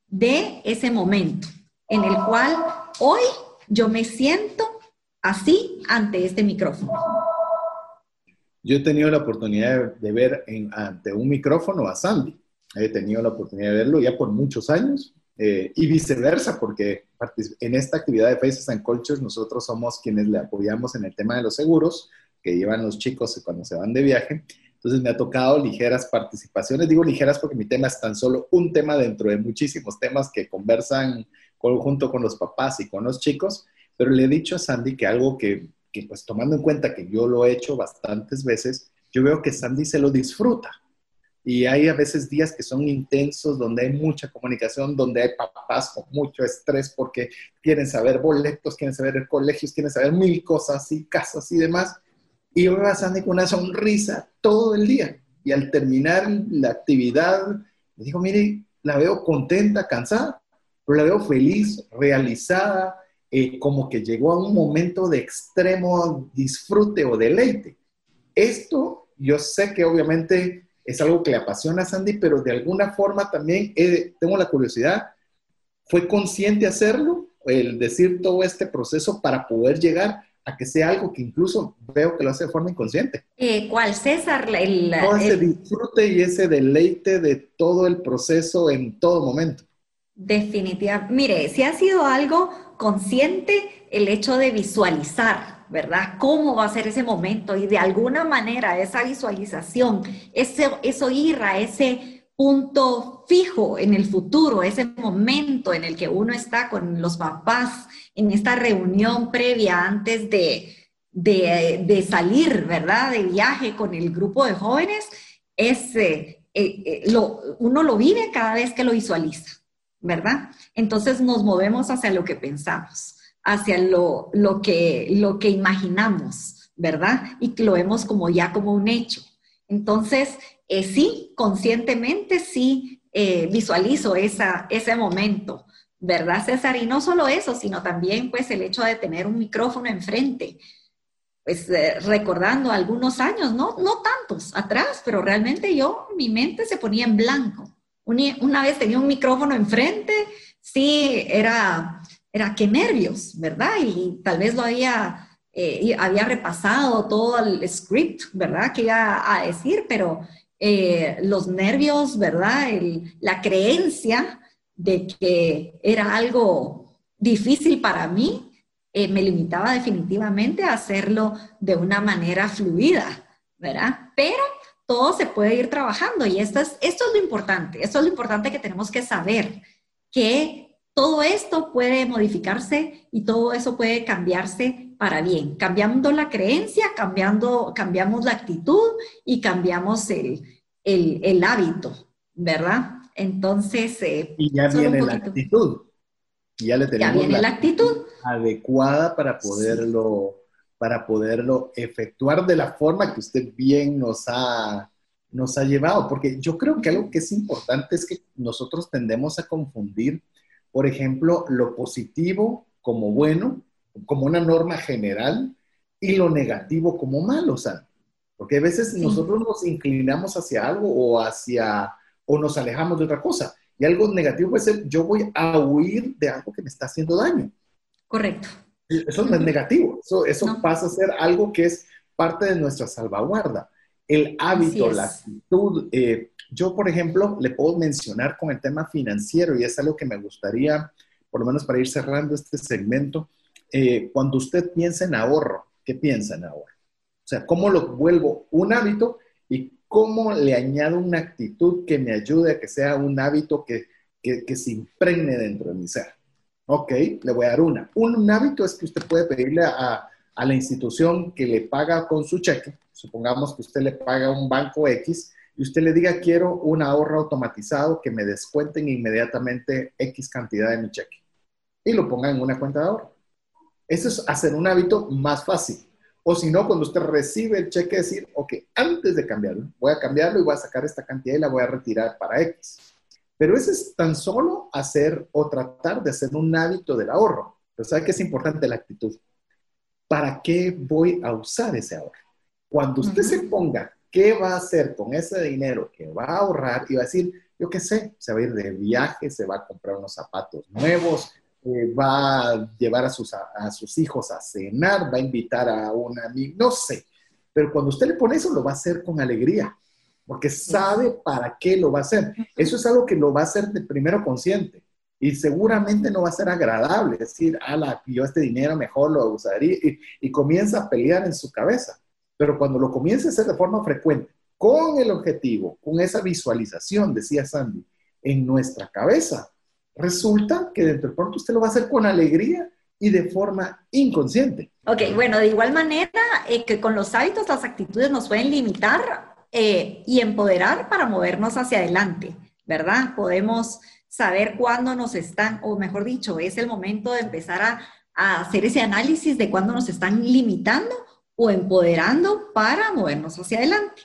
de ese momento en el cual hoy yo me siento así ante este micrófono. Yo he tenido la oportunidad de ver ante un micrófono a Sandy. He tenido la oportunidad de verlo ya por muchos años eh, y viceversa, porque en esta actividad de Faces and Cultures nosotros somos quienes le apoyamos en el tema de los seguros que llevan los chicos cuando se van de viaje. Entonces me ha tocado ligeras participaciones. Digo ligeras porque mi tema es tan solo un tema dentro de muchísimos temas que conversan junto con los papás y con los chicos. Pero le he dicho a Sandy que algo que, que, pues tomando en cuenta que yo lo he hecho bastantes veces, yo veo que Sandy se lo disfruta. Y hay a veces días que son intensos, donde hay mucha comunicación, donde hay papás con mucho estrés porque quieren saber boletos, quieren saber colegios, quieren saber mil cosas y casas y demás. Y yo me a Sandy con una sonrisa todo el día. Y al terminar la actividad, me digo, mire, la veo contenta, cansada, pero la veo feliz, realizada, eh, como que llegó a un momento de extremo disfrute o deleite. Esto yo sé que obviamente es algo que le apasiona a Sandy, pero de alguna forma también tengo la curiosidad, ¿Fue consciente hacerlo? El decir todo este proceso para poder llegar a que sea algo que incluso veo que lo hace de forma inconsciente. Eh, ¿Cuál, César? El, ese disfrute y ese deleite de todo el proceso en todo momento. Definitivamente. Mire, si ha sido algo consciente el hecho de visualizar, ¿verdad? ¿Cómo va a ser ese momento? Y de alguna manera esa visualización, ese, eso irra, ese punto fijo en el futuro, ese momento en el que uno está con los papás en esta reunión previa antes de, de, salir, ¿verdad? De viaje con el grupo de jóvenes, es, eh, eh, lo, uno lo vive cada vez que lo visualiza. ¿verdad? Entonces nos movemos hacia lo que pensamos, hacia lo, lo, que, lo que imaginamos, ¿verdad? Y lo vemos como ya como un hecho. Entonces, eh, sí, conscientemente sí eh, visualizo esa, ese momento, ¿verdad, César? Y no solo eso, sino también pues el hecho de tener un micrófono enfrente, pues eh, recordando algunos años, ¿no? No tantos atrás, pero realmente yo, mi mente se ponía en blanco una vez tenía un micrófono enfrente, sí, era, era qué nervios, ¿verdad? Y tal vez lo había, eh, había repasado todo el script, ¿verdad? Que iba a decir, pero eh, los nervios, ¿verdad? la creencia de que era algo difícil para mí, eh, me limitaba definitivamente a hacerlo de una manera fluida, ¿verdad? Pero todo se puede ir trabajando y esto es, esto es lo importante, esto es lo importante que tenemos que saber, que todo esto puede modificarse y todo eso puede cambiarse para bien, cambiando la creencia, cambiando, cambiamos la actitud y cambiamos el, el, hábito, ¿verdad? Entonces... Eh, y ya viene la actitud. Ya le tenemos ya viene la, actitud adecuada para poderlo para poderlo efectuar de la forma que usted bien nos ha, nos ha llevado. Porque yo creo que algo que es importante es que nosotros tendemos a confundir, por ejemplo, lo positivo como bueno, como una norma general, y lo negativo como malo, o sea, porque a veces nosotros nos inclinamos hacia algo o hacia, o nos alejamos de otra cosa. Y algo negativo puede ser, yo voy a huir de algo que me está haciendo daño. Correcto. Eso no es negativo, eso, eso pasa a ser algo que es parte de nuestra salvaguarda. El hábito, la actitud. Eh, yo, por ejemplo, le puedo mencionar con el tema financiero y es algo que me gustaría, por lo menos para ir cerrando este segmento, eh, cuando usted piensa en ahorro, ¿qué piensa en ahorro? O sea, ¿cómo lo vuelvo un hábito y cómo le añado una actitud que me ayude a que sea un hábito que, que, que se impregne dentro de mi ser? Ok, le voy a dar una. Un, hábito es que usted puede pedirle a, a, la institución que le paga con su cheque, supongamos que usted le paga a un banco X, y usted le diga, quiero un ahorro automatizado que me descuenten inmediatamente X cantidad de mi cheque. Y lo ponga en una cuenta de ahorro. Eso es hacer un hábito más fácil. O si no, cuando usted recibe el cheque, decir, ok, antes de cambiarlo, voy a cambiarlo y voy a sacar esta cantidad y la voy a retirar para X. Pero ese es tan solo hacer o tratar de hacer un hábito del ahorro. Pero ¿sabe que es importante la actitud? ¿Para qué voy a usar ese ahorro? Cuando usted se ponga qué va a hacer con ese dinero que va a ahorrar y va a decir, yo qué sé, se va a ir de viaje, se va a comprar unos zapatos nuevos, va a llevar a sus, a sus hijos a cenar, va a invitar a un amigo, no sé. Pero cuando usted le pone eso, lo va a hacer con alegría porque sabe para qué lo va a hacer. Eso es algo que lo va a hacer de primero consciente y seguramente no va a ser agradable decir, ala, yo este dinero mejor lo usaría y, comienza a pelear en su cabeza. Pero cuando lo comience a hacer de forma frecuente, con el objetivo, con esa visualización, decía Sandy, en nuestra cabeza, resulta que de pronto usted lo va a hacer con alegría y de forma inconsciente. Ok, bueno, de igual manera eh, que con los hábitos, las actitudes nos pueden limitar eh, y empoderar para movernos hacia adelante, ¿verdad? Podemos saber cuándo nos están, o mejor dicho, es el momento de empezar a, a hacer ese análisis de cuándo nos están limitando o empoderando para movernos hacia adelante.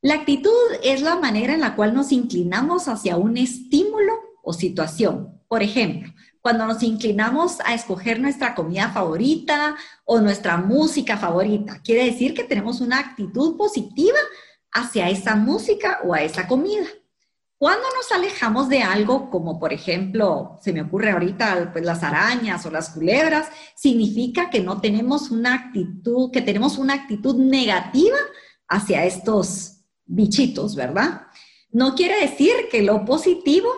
La actitud es la manera en la cual nos inclinamos hacia un estímulo o situación. Por ejemplo, cuando nos inclinamos a escoger nuestra comida favorita o nuestra música favorita, quiere decir que tenemos una actitud positiva hacia esa música o a esa comida. Cuando nos alejamos de algo, como por ejemplo, se me ocurre ahorita pues, las arañas o las culebras, significa que no tenemos una actitud, que tenemos una actitud negativa hacia estos bichitos, ¿verdad? No quiere decir que lo positivo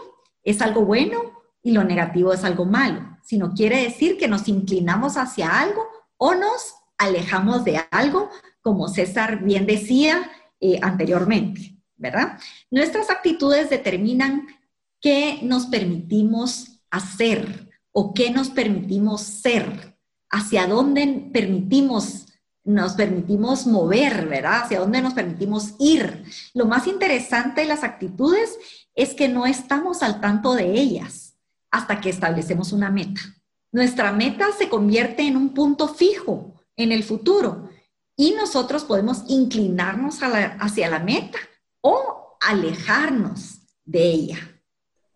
es algo bueno y lo negativo es algo malo, sino quiere decir que nos inclinamos hacia algo o nos alejamos de algo, como César bien decía eh, anteriormente. ¿verdad? Nuestras actitudes determinan qué nos permitimos hacer o qué nos permitimos ser, hacia dónde permitimos nos permitimos mover, ¿verdad? Hacia dónde nos permitimos ir. Lo más interesante de las actitudes es que no estamos al tanto de ellas hasta que establecemos una meta. Nuestra meta se convierte en un punto fijo en el futuro y nosotros podemos inclinarnos hacia la meta o alejarnos de ella.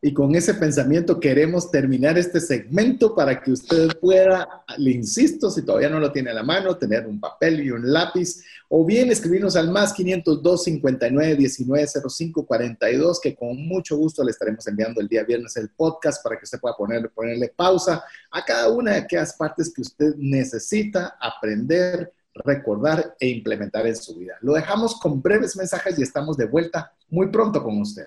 Y con ese pensamiento queremos terminar este segmento para que usted pueda, le insisto, si todavía no lo tiene a la mano, tener un papel y un lápiz, o bien escribirnos al más 502 59 19 05 42, que con mucho gusto le estaremos enviando el día viernes el podcast para que usted pueda ponerle, ponerle pausa a cada una de aquellas partes que usted necesita aprender recordar e implementar en su vida. Lo dejamos con breves mensajes y estamos de vuelta muy pronto con usted.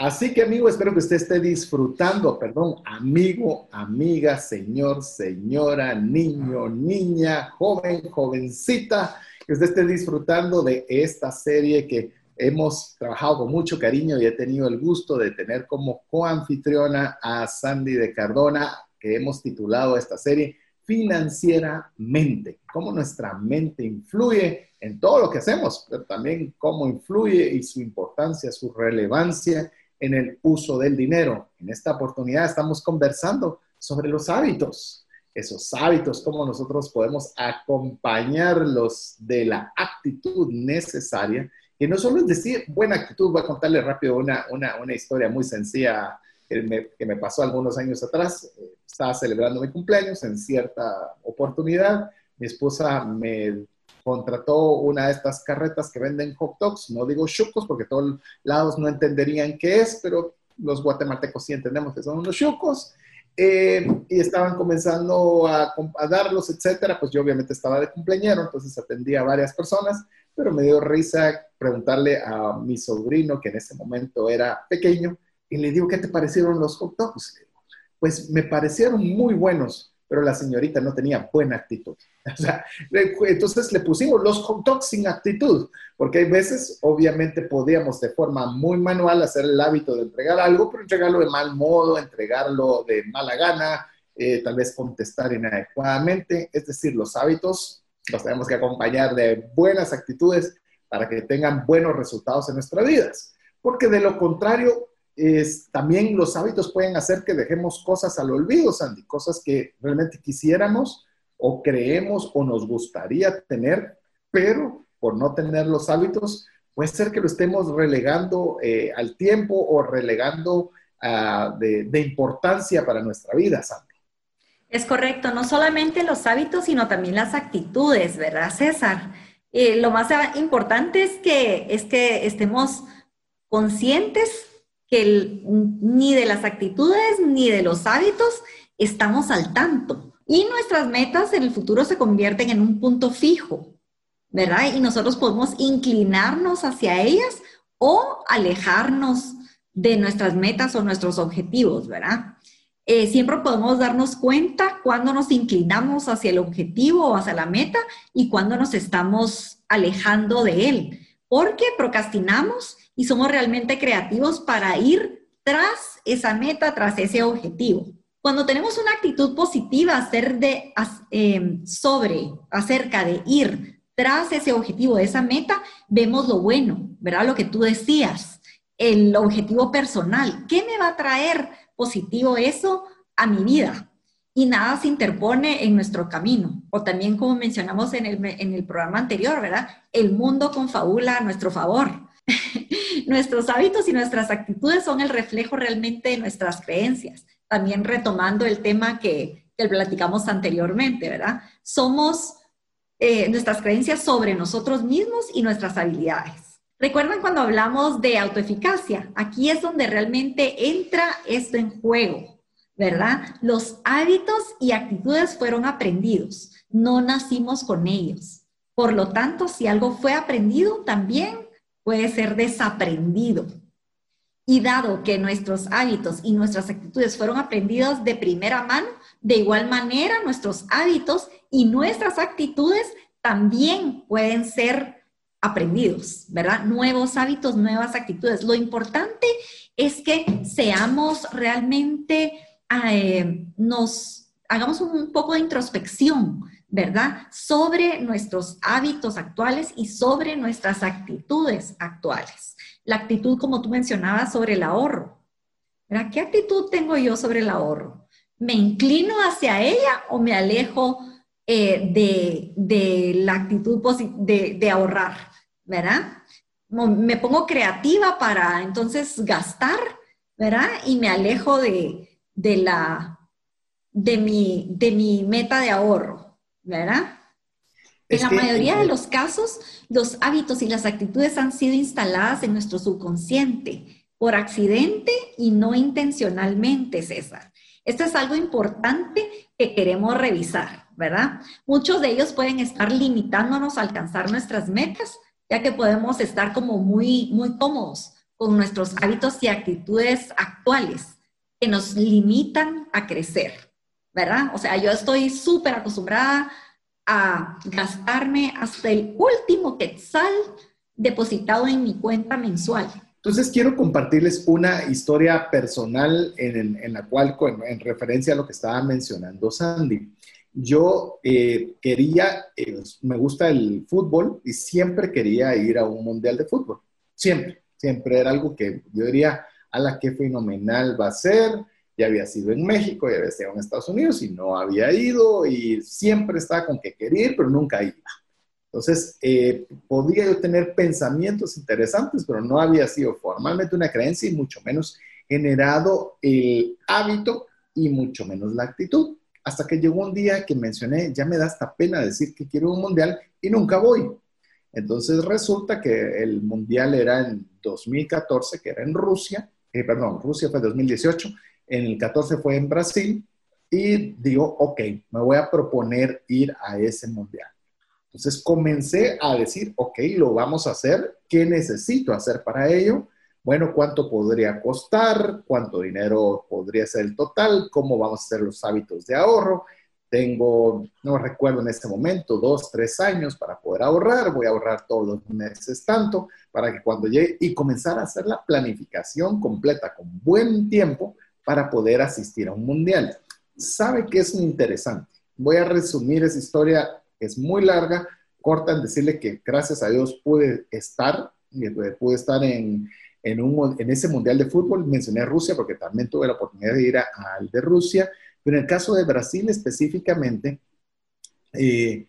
Así que amigo, espero que usted esté disfrutando, perdón, amigo, amiga, señor, señora, niño, niña, joven, jovencita, que usted esté disfrutando de esta serie que hemos trabajado con mucho cariño y he tenido el gusto de tener como coanfitriona a Sandy de Cardona, que hemos titulado esta serie Financieramente, cómo nuestra mente influye en todo lo que hacemos, pero también cómo influye y su importancia, su relevancia en el uso del dinero. En esta oportunidad estamos conversando sobre los hábitos, esos hábitos, cómo nosotros podemos acompañarlos de la actitud necesaria, que no solo es decir buena actitud, voy a contarle rápido una, una, historia muy sencilla que me, que me, pasó algunos años atrás. Estaba celebrando mi cumpleaños en cierta oportunidad, mi esposa me contrató una de estas carretas que venden hot dogs, no digo chucos porque todos lados no entenderían qué es, pero los guatemaltecos sí entendemos que son unos chucos, eh, y estaban comenzando a, darlos, etcétera, pues yo obviamente estaba de cumpleañero, entonces atendía a varias personas, pero me dio risa preguntarle a mi sobrino, que en ese momento era pequeño, y le digo, ¿qué te parecieron los hot dogs? Pues me parecieron muy buenos, pero la señorita no tenía buena actitud. entonces le pusimos los hot dogs sin actitud, porque hay veces, obviamente, podíamos de forma muy manual hacer el hábito de entregar algo, pero entregarlo de mal modo, entregarlo de mala gana, eh, tal vez contestar inadecuadamente. Es decir, los hábitos los tenemos que acompañar de buenas actitudes para que tengan buenos resultados en nuestras vidas, porque de lo contrario, también los hábitos pueden hacer que dejemos cosas al olvido, Sandy, cosas que realmente quisiéramos o creemos o nos gustaría tener, pero por no tener los hábitos, puede ser que lo estemos relegando eh, al tiempo o relegando ah, de, importancia para nuestra vida, Sandy. Es correcto, no solamente los hábitos, sino también las actitudes, ¿verdad, César? Eh, lo más importante es que, es que estemos conscientes que ni de las actitudes ni de los hábitos estamos al tanto. Y nuestras metas en el futuro se convierten en un punto fijo. ¿verdad? Y nosotros podemos inclinarnos hacia ellas o alejarnos de nuestras metas o nuestros objetivos, ¿verdad? Eh, siempre podemos darnos cuenta cuando nos inclinamos hacia el objetivo o hacia la meta y cuando nos estamos alejando de él, porque procrastinamos y somos realmente creativos para ir tras esa meta, tras ese objetivo. Cuando tenemos una actitud positiva hacer de, em, sobre, acerca de ir tras ese objetivo, esa meta, vemos lo bueno, ¿verdad? Lo que tú decías, el objetivo personal. ¿Qué me va a traer positivo eso a mi vida? Y nada se interpone en nuestro camino. O también, como mencionamos en el, en el programa anterior, ¿verdad? El mundo confabula a nuestro favor. Nuestros hábitos y nuestras actitudes son el reflejo realmente de nuestras creencias también retomando el tema que, platicamos anteriormente, ¿verdad? Somos eh, nuestras creencias sobre nosotros mismos y nuestras habilidades. ¿Recuerdan cuando hablamos de autoeficacia? Aquí es donde realmente entra esto en juego, ¿verdad? Los hábitos y actitudes fueron aprendidos, no nacimos con ellos. Por lo tanto, si algo fue aprendido, también puede ser desaprendido. Y dado que nuestros hábitos y nuestras actitudes fueron aprendidos de primera mano, de igual manera nuestros hábitos y nuestras actitudes también pueden ser aprendidos, ¿verdad? Nuevos hábitos, nuevas actitudes. Lo importante es que seamos realmente, eh, nos hagamos un poco de introspección, ¿verdad? Sobre nuestros hábitos actuales y sobre nuestras actitudes actuales la actitud, como tú mencionabas, sobre el ahorro. ¿Qué actitud tengo yo sobre el ahorro? ¿Me inclino hacia ella o me alejo eh, de, la actitud de, ahorrar? ¿Verdad? Me pongo creativa para entonces gastar, ¿verdad? Y me alejo de mi meta de ahorro, ¿verdad? En la mayoría de los casos, los hábitos y las actitudes han sido instaladas en nuestro subconsciente por accidente y no intencionalmente, César. Esto es algo importante que queremos revisar, ¿verdad? Muchos de ellos pueden estar limitándonos a alcanzar nuestras metas, ya que podemos estar como muy, muy cómodos con nuestros hábitos y actitudes actuales que nos limitan a crecer, ¿verdad? O sea, yo estoy súper acostumbrada a gastarme hasta el último quetzal depositado en mi cuenta mensual. Entonces quiero compartirles una historia personal en, la cual, en referencia a lo que estaba mencionando Sandy. Yo eh, quería, eh, me gusta el fútbol y siempre quería ir a un mundial de fútbol. Siempre, siempre era algo que yo diría, a la que fenomenal va a ser ya había sido en México, ya había estado en Estados Unidos y no había ido y siempre estaba con que quería ir, pero nunca iba. Entonces, eh, podía yo tener pensamientos interesantes, pero no había sido formalmente una creencia y mucho menos generado el hábito y mucho menos la actitud. Hasta que llegó un día que mencioné, ya me da hasta pena decir que quiero un mundial y nunca voy. Entonces resulta que el mundial era en 2014, que era en Rusia, eh, perdón, Rusia fue 2018, en el 14 fue en Brasil y digo, ok, me voy a proponer ir a ese mundial. Entonces comencé a decir, ok, lo vamos a hacer, ¿qué necesito hacer para ello? Bueno, ¿cuánto podría costar? ¿Cuánto dinero podría ser el total? ¿Cómo vamos a hacer los hábitos de ahorro? Tengo, no recuerdo en este momento, dos, tres años para poder ahorrar. Voy a ahorrar todos los meses tanto para que cuando llegue y comenzar a hacer la planificación completa con buen tiempo para poder asistir a un mundial. ¿Sabe qué es interesante? Voy a resumir esa historia, es muy larga, corta en decirle que gracias a Dios pude estar, pude estar en, en, un, en ese mundial de fútbol. Mencioné Rusia porque también tuve la oportunidad de ir al de Rusia, pero en el caso de Brasil específicamente, eh,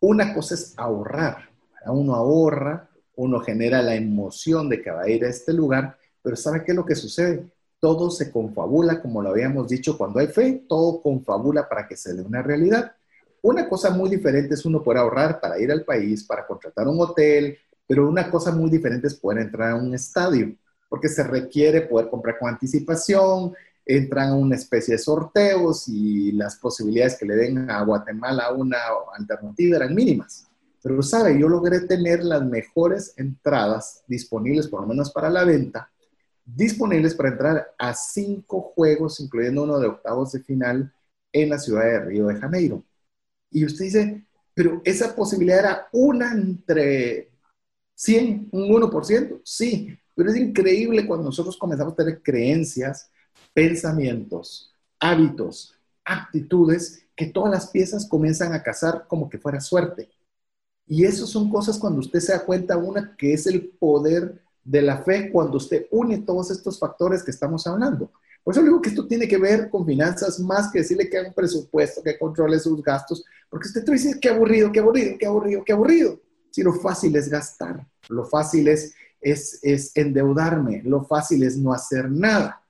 una cosa es ahorrar. Uno ahorra, uno genera la emoción de que va a ir a este lugar, pero ¿sabe qué es lo que sucede? Todo se confabula, como lo habíamos dicho, cuando hay fe, todo confabula para que se dé una realidad. Una cosa muy diferente es uno poder ahorrar para ir al país, para contratar un hotel, pero una cosa muy diferente es poder entrar a un estadio, porque se requiere poder comprar con anticipación, entran a una especie de sorteos y las posibilidades que le den a Guatemala una alternativa eran mínimas. Pero sabe, yo logré tener las mejores entradas disponibles, por lo menos para la venta, disponibles para entrar a cinco juegos, incluyendo uno de octavos de final en la ciudad de Río de Janeiro. Y usted dice, pero esa posibilidad era una entre 100, un 1%, sí, pero es increíble cuando nosotros comenzamos a tener creencias, pensamientos, hábitos, actitudes, que todas las piezas comienzan a casar como que fuera suerte. Y eso son cosas cuando usted se da cuenta, una, que es el poder de la fe, cuando usted une todos estos factores que estamos hablando. Por eso digo que esto tiene que ver con finanzas más que decirle que haga un presupuesto, que controle sus gastos, porque usted te dice, qué aburrido, qué aburrido, qué aburrido, qué aburrido. Si lo fácil es gastar, lo fácil es, es, es endeudarme, lo fácil es no hacer nada.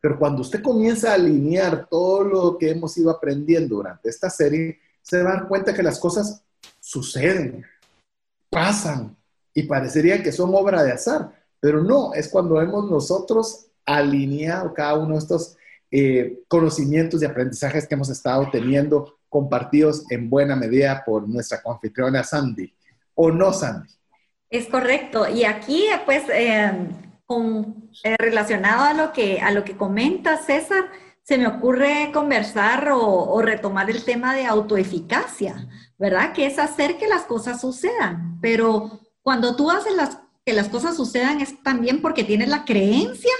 Pero cuando usted comienza a alinear todo lo que hemos ido aprendiendo durante esta serie, se dar cuenta que las cosas suceden, pasan y parecería que son obra de azar, pero no, es cuando hemos nosotros alineado cada uno de estos eh, conocimientos y aprendizajes que hemos estado teniendo compartidos en buena medida por nuestra confitriona Sandy, ¿o no, Sandy? Es correcto. Y aquí, pues, eh, con, eh, relacionado a lo, que, que comenta César, se me ocurre conversar o, o, retomar el tema de autoeficacia, ¿verdad? Que es hacer que las cosas sucedan. Pero cuando tú haces las, que las cosas sucedan es también porque tienes la creencia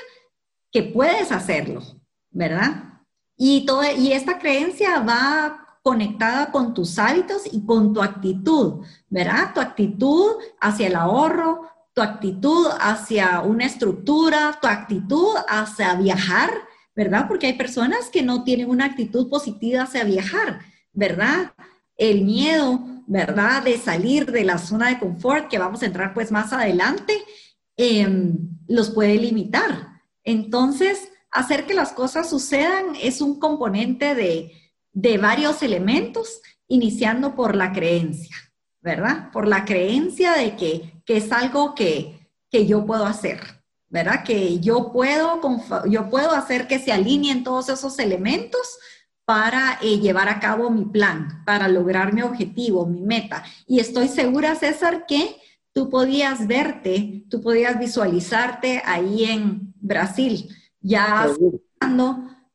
que puedes hacerlo, ¿verdad? Y, todo, y esta creencia va conectada con tus hábitos y con tu actitud, ¿verdad? Tu actitud hacia el ahorro, tu actitud hacia una estructura, tu actitud hacia viajar, ¿verdad? Porque hay personas que no tienen una actitud positiva hacia viajar, ¿verdad? El miedo, ¿verdad? De salir de la zona de confort, que vamos a entrar pues más adelante, eh, los puede limitar, entonces, hacer que las cosas sucedan es un componente de, varios elementos, iniciando por la creencia, ¿verdad? Por la creencia de que, es algo que, yo puedo hacer, ¿verdad? Que yo puedo, yo puedo hacer que se alineen todos esos elementos para eh, llevar a cabo mi plan, para lograr mi objetivo, mi meta. Y estoy segura, César, que tú podías verte, tú podías visualizarte ahí en Brasil, ya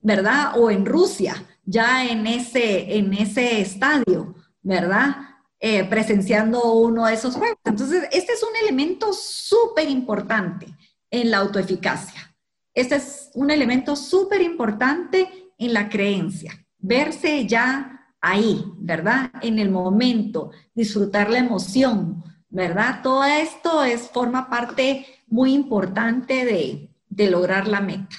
¿verdad? O en Rusia, ya en ese, en ese estadio, ¿verdad? Eh, presenciando uno de esos juegos. Entonces, este es un elemento súper importante en la autoeficacia. Este es un elemento súper importante en la creencia. Verse ya ahí, ¿verdad? En el momento, disfrutar la emoción, ¿verdad? Todo esto es, forma parte muy importante de, de lograr la meta.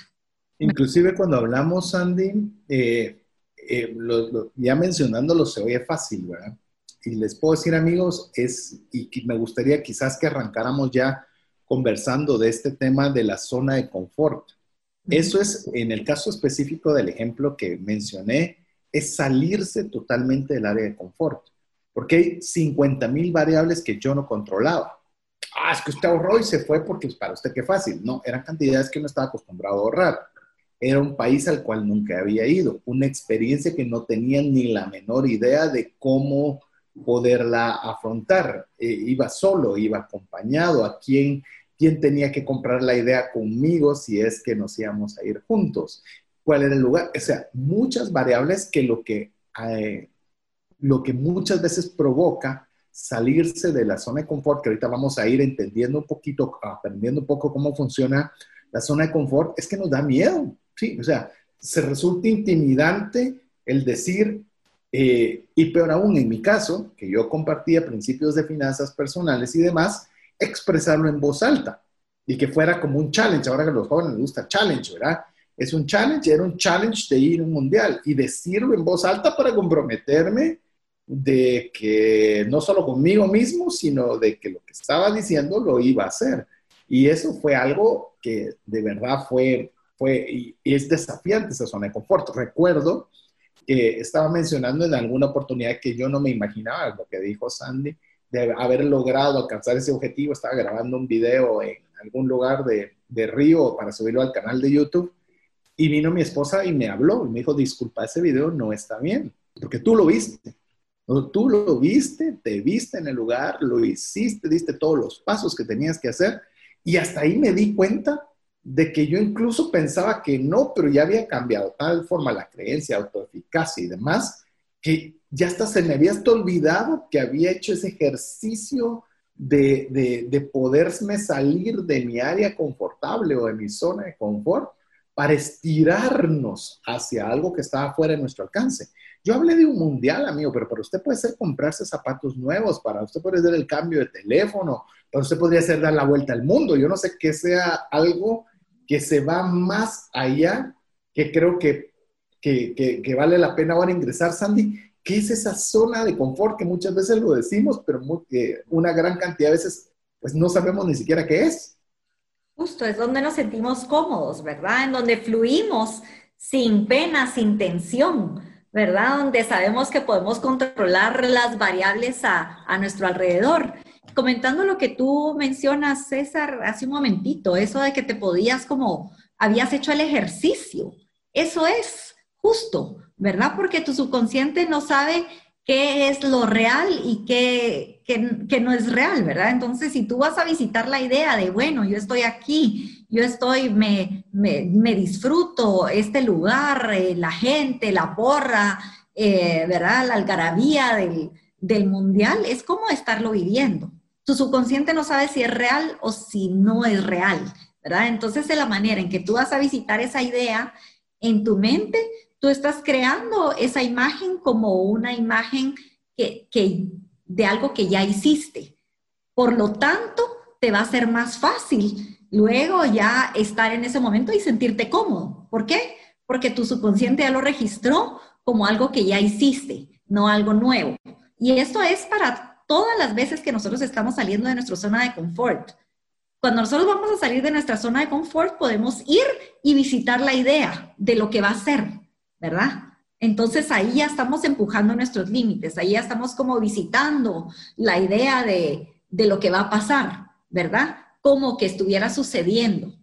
Inclusive cuando hablamos, Sandy, eh, eh, ya mencionándolo se oye fácil, ¿verdad? Y les puedo decir, amigos, es, y me gustaría quizás que arrancáramos ya conversando de este tema de la zona de confort. Eso es, en el caso específico del ejemplo que mencioné, es salirse totalmente del área de confort porque hay 50 mil variables que yo no controlaba. Ah, es que usted ahorró y se fue porque para usted qué fácil. No, eran cantidades que no estaba acostumbrado a ahorrar. Era un país al cual nunca había ido, una experiencia que no tenía ni la menor idea de cómo poderla afrontar. Eh, iba solo, iba acompañado, a quién, quién tenía que comprar la idea conmigo si es que nos íbamos a ir juntos, cuál era el lugar, o sea, muchas variables que lo que eh, lo que muchas veces provoca salirse de la zona de confort, que ahorita vamos a ir entendiendo un poquito, aprendiendo un poco cómo funciona la zona de confort, es que nos da miedo, ¿sí? O sea, se resulta intimidante el decir, eh, y peor aún en mi caso, que yo compartía principios de finanzas personales y demás, expresarlo en voz alta y que fuera como un challenge. Ahora que a los jóvenes les gusta challenge, ¿verdad? Es un challenge, era un challenge de ir a un mundial y decirlo en voz alta para comprometerme de que no solo conmigo mismo, sino de que lo que estaba diciendo lo iba a hacer. Y eso fue algo que de verdad fue, fue y, es desafiante esa zona de confort. Recuerdo que estaba mencionando en alguna oportunidad que yo no me imaginaba lo que dijo Sandy, de haber logrado alcanzar ese objetivo. Estaba grabando un video en algún lugar de, de Río para subirlo al canal de YouTube. Y vino mi esposa y me habló y me dijo, disculpa, ese video no está bien, porque tú lo viste Tú lo viste, te viste en el lugar, lo hiciste, diste todos los pasos que tenías que hacer y hasta ahí me di cuenta de que yo incluso pensaba que no, pero ya había cambiado tal forma la creencia, autoeficacia y demás, que ya hasta se me había olvidado que había hecho ese ejercicio de, de, de poderme salir de mi área confortable o de mi zona de confort para estirarnos hacia algo que estaba fuera de nuestro alcance. Yo hablé de un mundial, amigo, pero para usted puede ser comprarse zapatos nuevos, para usted puede ser el cambio de teléfono, para usted podría ser dar la vuelta al mundo. Yo no sé qué sea algo que se va más allá, que creo que, que, vale la pena ahora ingresar, Sandy. ¿Qué es esa zona de confort que muchas veces lo decimos, pero una gran cantidad de veces pues no sabemos ni siquiera qué es? Justo, es donde nos sentimos cómodos, ¿verdad? En donde fluimos sin pena, sin tensión, ¿verdad? Donde sabemos que podemos controlar las variables a, a nuestro alrededor comentando lo que tú mencionas, César, hace un momentito, eso de que te podías como, habías hecho el ejercicio. Eso es justo, ¿verdad? Porque tu subconsciente no sabe qué es lo real y qué, qué, no es real, ¿verdad? Entonces, si tú vas a visitar la idea de, bueno, yo estoy aquí, yo estoy, me, me, disfruto este lugar, eh, la gente, la porra, eh, ¿verdad? La algarabía del, del mundial, es como estarlo viviendo tu subconsciente no sabe si es real o si no es real, ¿verdad? Entonces, de la manera en que tú vas a visitar esa idea en tu mente, tú estás creando esa imagen como una imagen que, de algo que ya hiciste. Por lo tanto, te va a ser más fácil luego ya estar en ese momento y sentirte cómodo. ¿Por qué? Porque tu subconsciente ya lo registró como algo que ya hiciste, no algo nuevo. Y esto es para todas las veces que nosotros estamos saliendo de nuestra zona de confort. Cuando nosotros vamos a salir de nuestra zona de confort, podemos ir y visitar la idea de lo que va a ser, ¿verdad? Entonces ahí ya estamos empujando nuestros límites, ahí ya estamos como visitando la idea de, lo que va a pasar, ¿verdad? Como que estuviera sucediendo.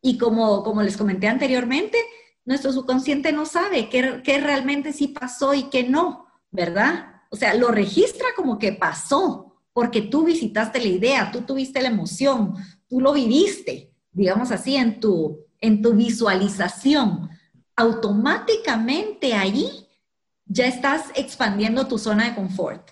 Y como, como les comenté anteriormente, nuestro subconsciente no sabe qué, qué realmente sí pasó y qué no, ¿verdad? O sea, lo registra como que pasó, porque tú visitaste la idea, tú tuviste la emoción, tú lo viviste, digamos así, en tu, en tu visualización. Automáticamente ahí ya estás expandiendo tu zona de confort.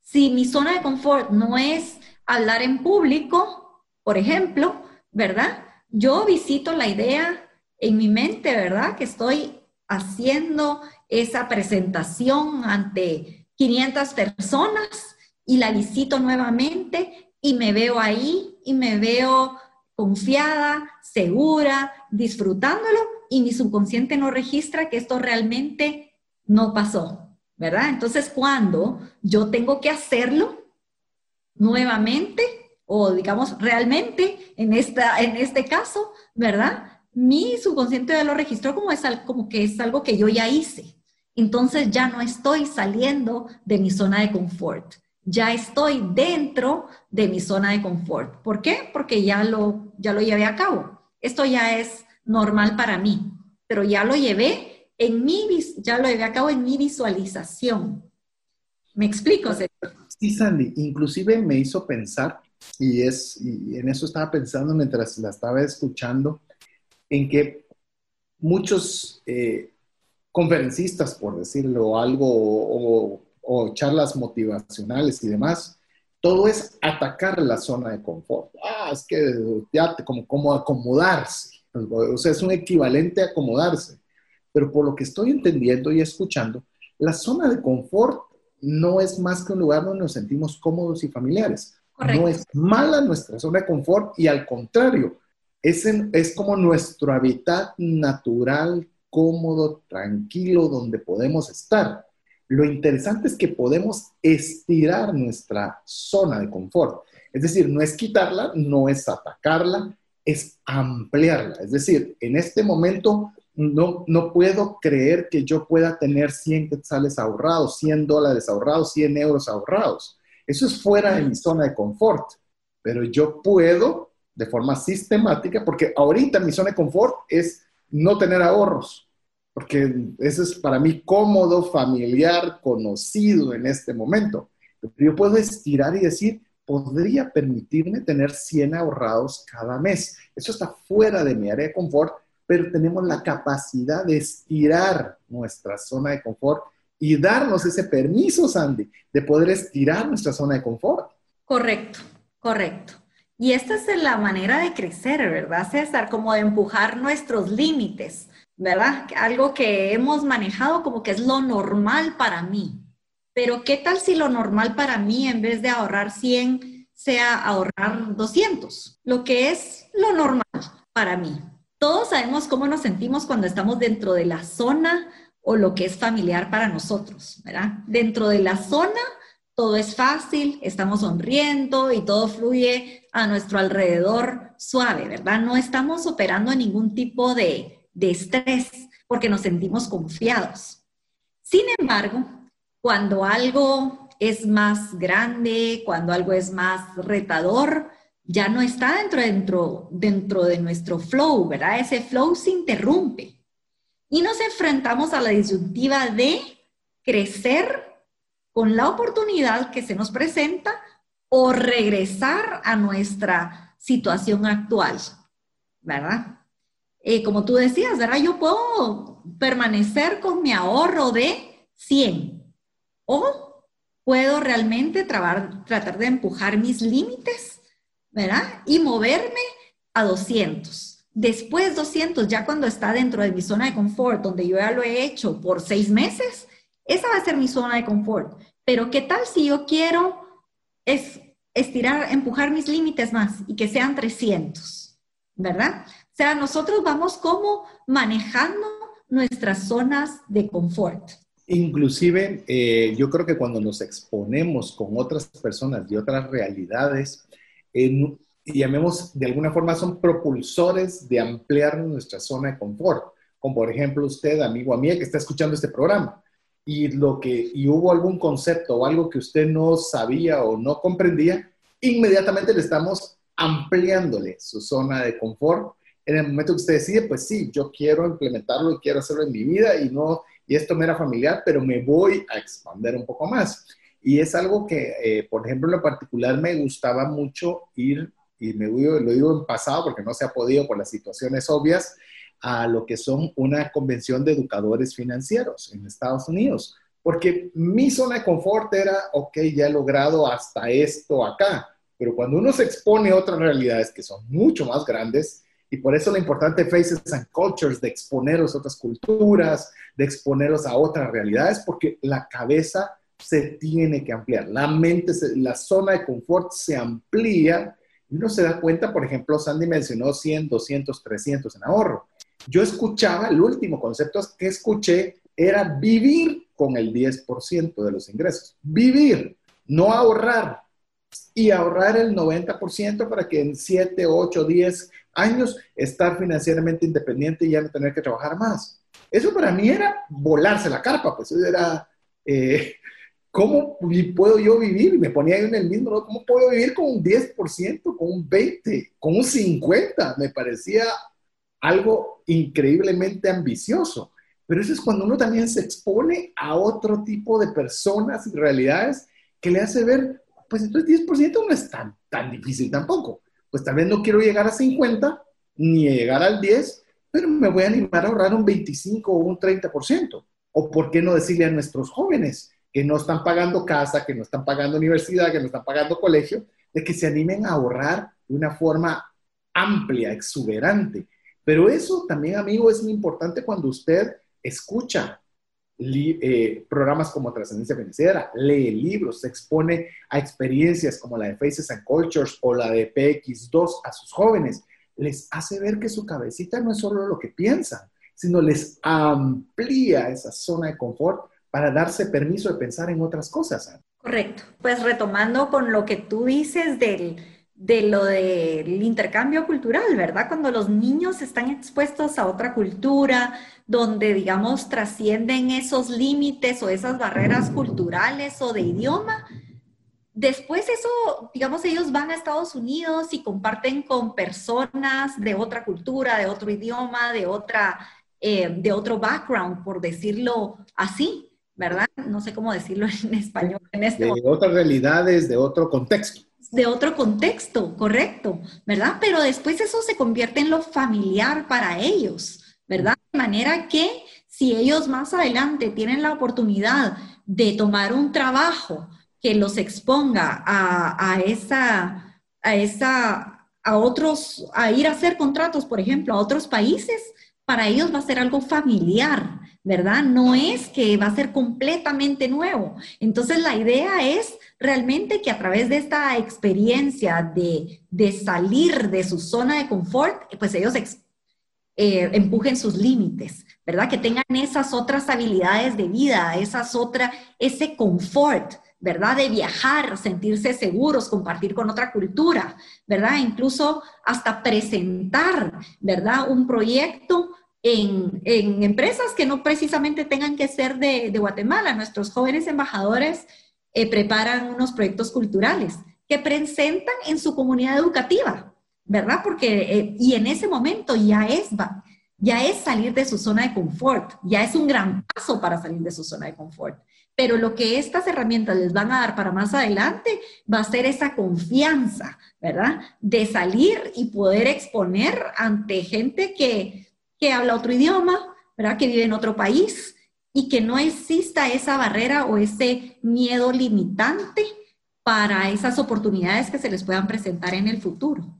Si mi zona de confort no es hablar en público, por ejemplo, ¿verdad? Yo visito la idea en mi mente, ¿verdad? Que estoy haciendo esa presentación ante 500 personas y la visito nuevamente y me veo ahí y me veo confiada, segura, disfrutándolo y mi subconsciente no registra que esto realmente no pasó, ¿verdad? Entonces, cuando yo tengo que hacerlo nuevamente o digamos realmente en, esta, en este caso, ¿verdad? Mi subconsciente ya lo registró como, es, como que es algo que yo ya hice entonces ya no estoy saliendo de mi zona de confort, ya estoy dentro de mi zona de confort. ¿Por qué? Porque ya lo, ya lo llevé a cabo. Esto ya es normal para mí, pero ya lo llevé en mi, ya lo llevé a cabo en mi visualización. ¿Me explico? Sí, Sandy, inclusive me hizo pensar, y, es, y en eso estaba pensando mientras la estaba escuchando, en que muchos eh, conferencistas, por decirlo algo, o, charlas motivacionales y demás, todo es atacar la zona de confort. Ah, es que ya como, como acomodarse. O sea, es un equivalente a acomodarse. Pero por lo que estoy entendiendo y escuchando, la zona de confort no es más que un lugar donde nos sentimos cómodos y familiares. No es mala nuestra zona de confort y al contrario, es, es como nuestro hábitat natural cómodo, tranquilo, donde podemos estar. Lo interesante es que podemos estirar nuestra zona de confort. Es decir, no es quitarla, no es atacarla, es ampliarla. Es decir, en este momento no, no puedo creer que yo pueda tener 100 quetzales ahorrados, 100 dólares ahorrados, 100 euros ahorrados. Eso es fuera de mi zona de confort. Pero yo puedo, de forma sistemática, porque ahorita mi zona de confort es no tener ahorros. porque eso es para mí cómodo, familiar, conocido en este momento. Yo puedo estirar y decir, podría permitirme tener 100 ahorrados cada mes. Eso está fuera de mi área de confort, pero tenemos la capacidad de estirar nuestra zona de confort y darnos ese permiso, Sandy, de poder estirar nuestra zona de confort. Correcto, correcto. Y esta es la manera de crecer, ¿verdad, César? Como de empujar nuestros límites, ¿verdad? Algo que hemos manejado como que es lo normal para mí. Pero ¿qué tal si lo normal para mí en vez de ahorrar 100 sea ahorrar 200? Lo que es lo normal para mí. Todos sabemos cómo nos sentimos cuando estamos dentro de la zona o lo que es familiar para nosotros, ¿verdad? Dentro de la zona todo es fácil, estamos sonriendo y todo fluye a nuestro alrededor suave, ¿verdad? No estamos operando ningún tipo de, de estrés porque nos sentimos confiados. Sin embargo, cuando algo es más grande, cuando algo es más retador, ya no está dentro, dentro, dentro de nuestro flow, ¿verdad? Ese flow se interrumpe. Y nos enfrentamos a la disyuntiva de crecer con la oportunidad que se nos presenta o regresar a nuestra situación actual, ¿verdad? Eh, como tú decías, ¿verdad? Yo puedo permanecer con mi ahorro de 100 o puedo realmente tratar de empujar mis límites, ¿verdad? Y moverme a 200. Después 200, ya cuando está dentro de mi zona de confort, donde yo ya lo he hecho por seis meses, esa va a ser mi zona de confort. Pero ¿qué tal si yo quiero es estirar, empujar mis límites más y que sean 300? ¿Verdad? O sea, nosotros vamos como manejando nuestras zonas de confort. Inclusive, eh, yo creo que cuando nos exponemos con otras personas de otras realidades, y llamemos de alguna forma, son propulsores de ampliar nuestra zona de confort. Como por ejemplo usted, amigo, amiga, que está escuchando este programa y, lo que, y hubo algún concepto o algo que usted no sabía o no comprendía, inmediatamente le estamos ampliándole su zona de confort. En el momento que usted decide, pues sí, yo quiero implementarlo y quiero hacerlo en mi vida y no, y esto me era familiar, pero me voy a expandir un poco más. Y es algo que, eh, por ejemplo, en lo particular me gustaba mucho ir, y me lo digo en pasado porque no se ha podido por las situaciones obvias, a lo que son una convención de educadores financieros en Estados Unidos, porque mi zona de confort era, ok, ya he logrado hasta esto acá, pero cuando uno se expone a otras realidades que son mucho más grandes, y por eso lo importante de Faces and Cultures, de exponeros a otras culturas, de exponeros a otras realidades, porque la cabeza se tiene que ampliar, la mente, la zona de confort se amplía uno se da cuenta, por ejemplo, Sandy mencionó 100, 200, 300 en ahorro. Yo escuchaba, el último concepto que escuché era vivir con el 10% de los ingresos. Vivir, no ahorrar. Y ahorrar el 90% para que en 7, 8, 10 años estar financieramente independiente y ya no tener que trabajar más. Eso para mí era volarse la carpa, pues eso era, eh, ¿cómo puedo yo vivir? Me ponía yo en el mismo, ¿cómo puedo vivir con un 10%, con un 20%, con un 50%? Me parecía algo increíblemente ambicioso. Pero eso es cuando uno también se expone a otro tipo de personas y realidades que le hace ver, pues entonces 10% no es tan, tan difícil tampoco. Pues tal vez no quiero llegar a 50 ni llegar al 10, pero me voy a animar a ahorrar un 25 o un 30%. O por qué no decirle a nuestros jóvenes que no están pagando casa, que no están pagando universidad, que no están pagando colegio, de que se animen a ahorrar de una forma amplia, exuberante, pero eso también, amigo, es muy importante cuando usted escucha eh, programas como Trascendencia Financiera, lee libros, se expone a experiencias como la de Faces and Cultures o la de PX2 a sus jóvenes. Les hace ver que su cabecita no es solo lo que piensan, sino les amplía esa zona de confort para darse permiso de pensar en otras cosas. Correcto. Pues retomando con lo que tú dices del de lo del intercambio cultural, ¿verdad? Cuando los niños están expuestos a otra cultura, donde, digamos, trascienden esos límites o esas barreras culturales o de idioma, después eso, digamos, ellos van a Estados Unidos y comparten con personas de otra cultura, de otro idioma, de otra eh, de otro background, por decirlo así, ¿verdad? No sé cómo decirlo en español. En este de otras realidades, de otro contexto. De otro contexto, correcto, ¿verdad? Pero después eso se convierte en lo familiar para ellos, ¿verdad? De manera que si ellos más adelante tienen la oportunidad de tomar un trabajo que los exponga a, a esa, a esa, a otros, a ir a hacer contratos, por ejemplo, a otros países, para ellos va a ser algo familiar, ¿verdad? No es que va a ser completamente nuevo. Entonces la idea es realmente que a través de esta experiencia de, de salir de su zona de confort, pues ellos eh, empujen sus límites, ¿verdad? Que tengan esas otras habilidades de vida, esas otras, ese confort, ¿verdad? De viajar, sentirse seguros, compartir con otra cultura, ¿verdad? Incluso hasta presentar, ¿verdad? Un proyecto en, empresas que no precisamente tengan que ser de, Guatemala. Nuestros jóvenes embajadores eh, preparan unos proyectos culturales que presentan en su comunidad educativa, ¿verdad? Porque, eh, y en ese momento ya es, ya es salir de su zona de confort, ya es un gran paso para salir de su zona de confort. Pero lo que estas herramientas les van a dar para más adelante va a ser esa confianza, ¿verdad? De salir y poder exponer ante gente que, que habla otro idioma, ¿verdad? Que vive en otro país y que no exista esa barrera o ese miedo limitante para esas oportunidades que se les puedan presentar en el futuro.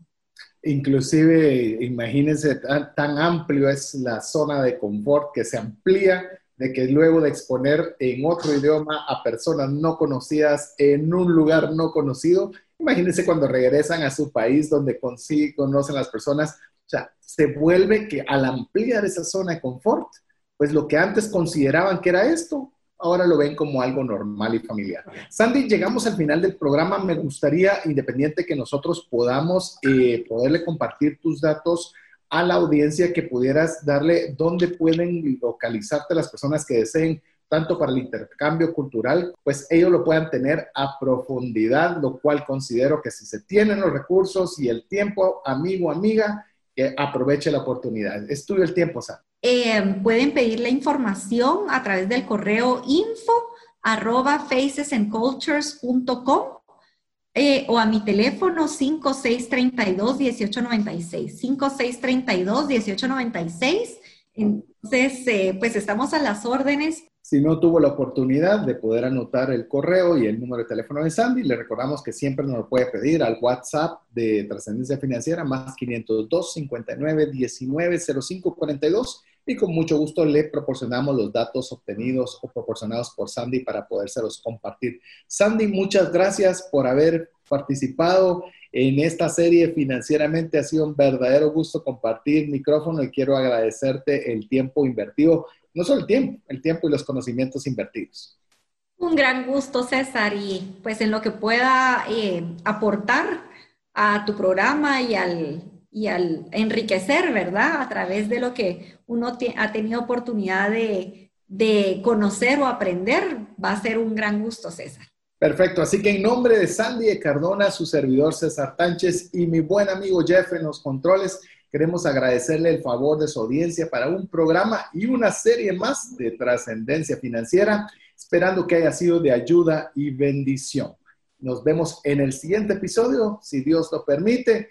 Inclusive, imagínense, tan, tan amplio es la zona de confort que se amplía de que luego de exponer en otro idioma a personas no conocidas en un lugar no conocido, imagínense cuando regresan a su país donde conocen las personas, o sea, se vuelve que al ampliar esa zona de confort, pues lo que antes consideraban que era esto, ahora lo ven como algo normal y familiar. Sandy, llegamos al final del programa. Me gustaría, independiente que nosotros podamos eh, poderle compartir tus datos a la audiencia que pudieras darle dónde pueden localizarte las personas que deseen tanto para el intercambio cultural, pues ellos lo puedan tener a profundidad, lo cual considero que si se tienen los recursos y el tiempo, amigo, amiga, aproveche la oportunidad. Es tuyo el tiempo, Sam. Eh, pueden pedir la información a través del correo info arroba facesandcultures.com eh, o a mi teléfono 5632-1896. 5632-1896. Entonces, eh, pues estamos a las órdenes. Si no tuvo la oportunidad de poder anotar el correo y el número de teléfono de Sandy, le recordamos que siempre nos lo puede pedir al WhatsApp de Trascendencia Financiera más 502 59 19 05 42 y con mucho gusto le proporcionamos los datos obtenidos o proporcionados por Sandy para podérselos compartir. Sandy, muchas gracias por haber participado en esta serie financieramente. Ha sido un verdadero gusto compartir micrófono y quiero agradecerte el tiempo invertido, no solo el tiempo, el tiempo y los conocimientos invertidos. Un gran gusto, César, y pues en lo que pueda eh, aportar a tu programa y al, y al enriquecer, ¿verdad? A través de lo que uno ha tenido oportunidad de, de conocer o aprender, va a ser un gran gusto, César. Perfecto, así que en nombre de Sandy de Cardona, su servidor César Tánchez y mi buen amigo Jeff en los controles, queremos agradecerle el favor de su audiencia para un programa y una serie más de trascendencia financiera, esperando que haya sido de ayuda y bendición. Nos vemos en el siguiente episodio, si Dios lo permite.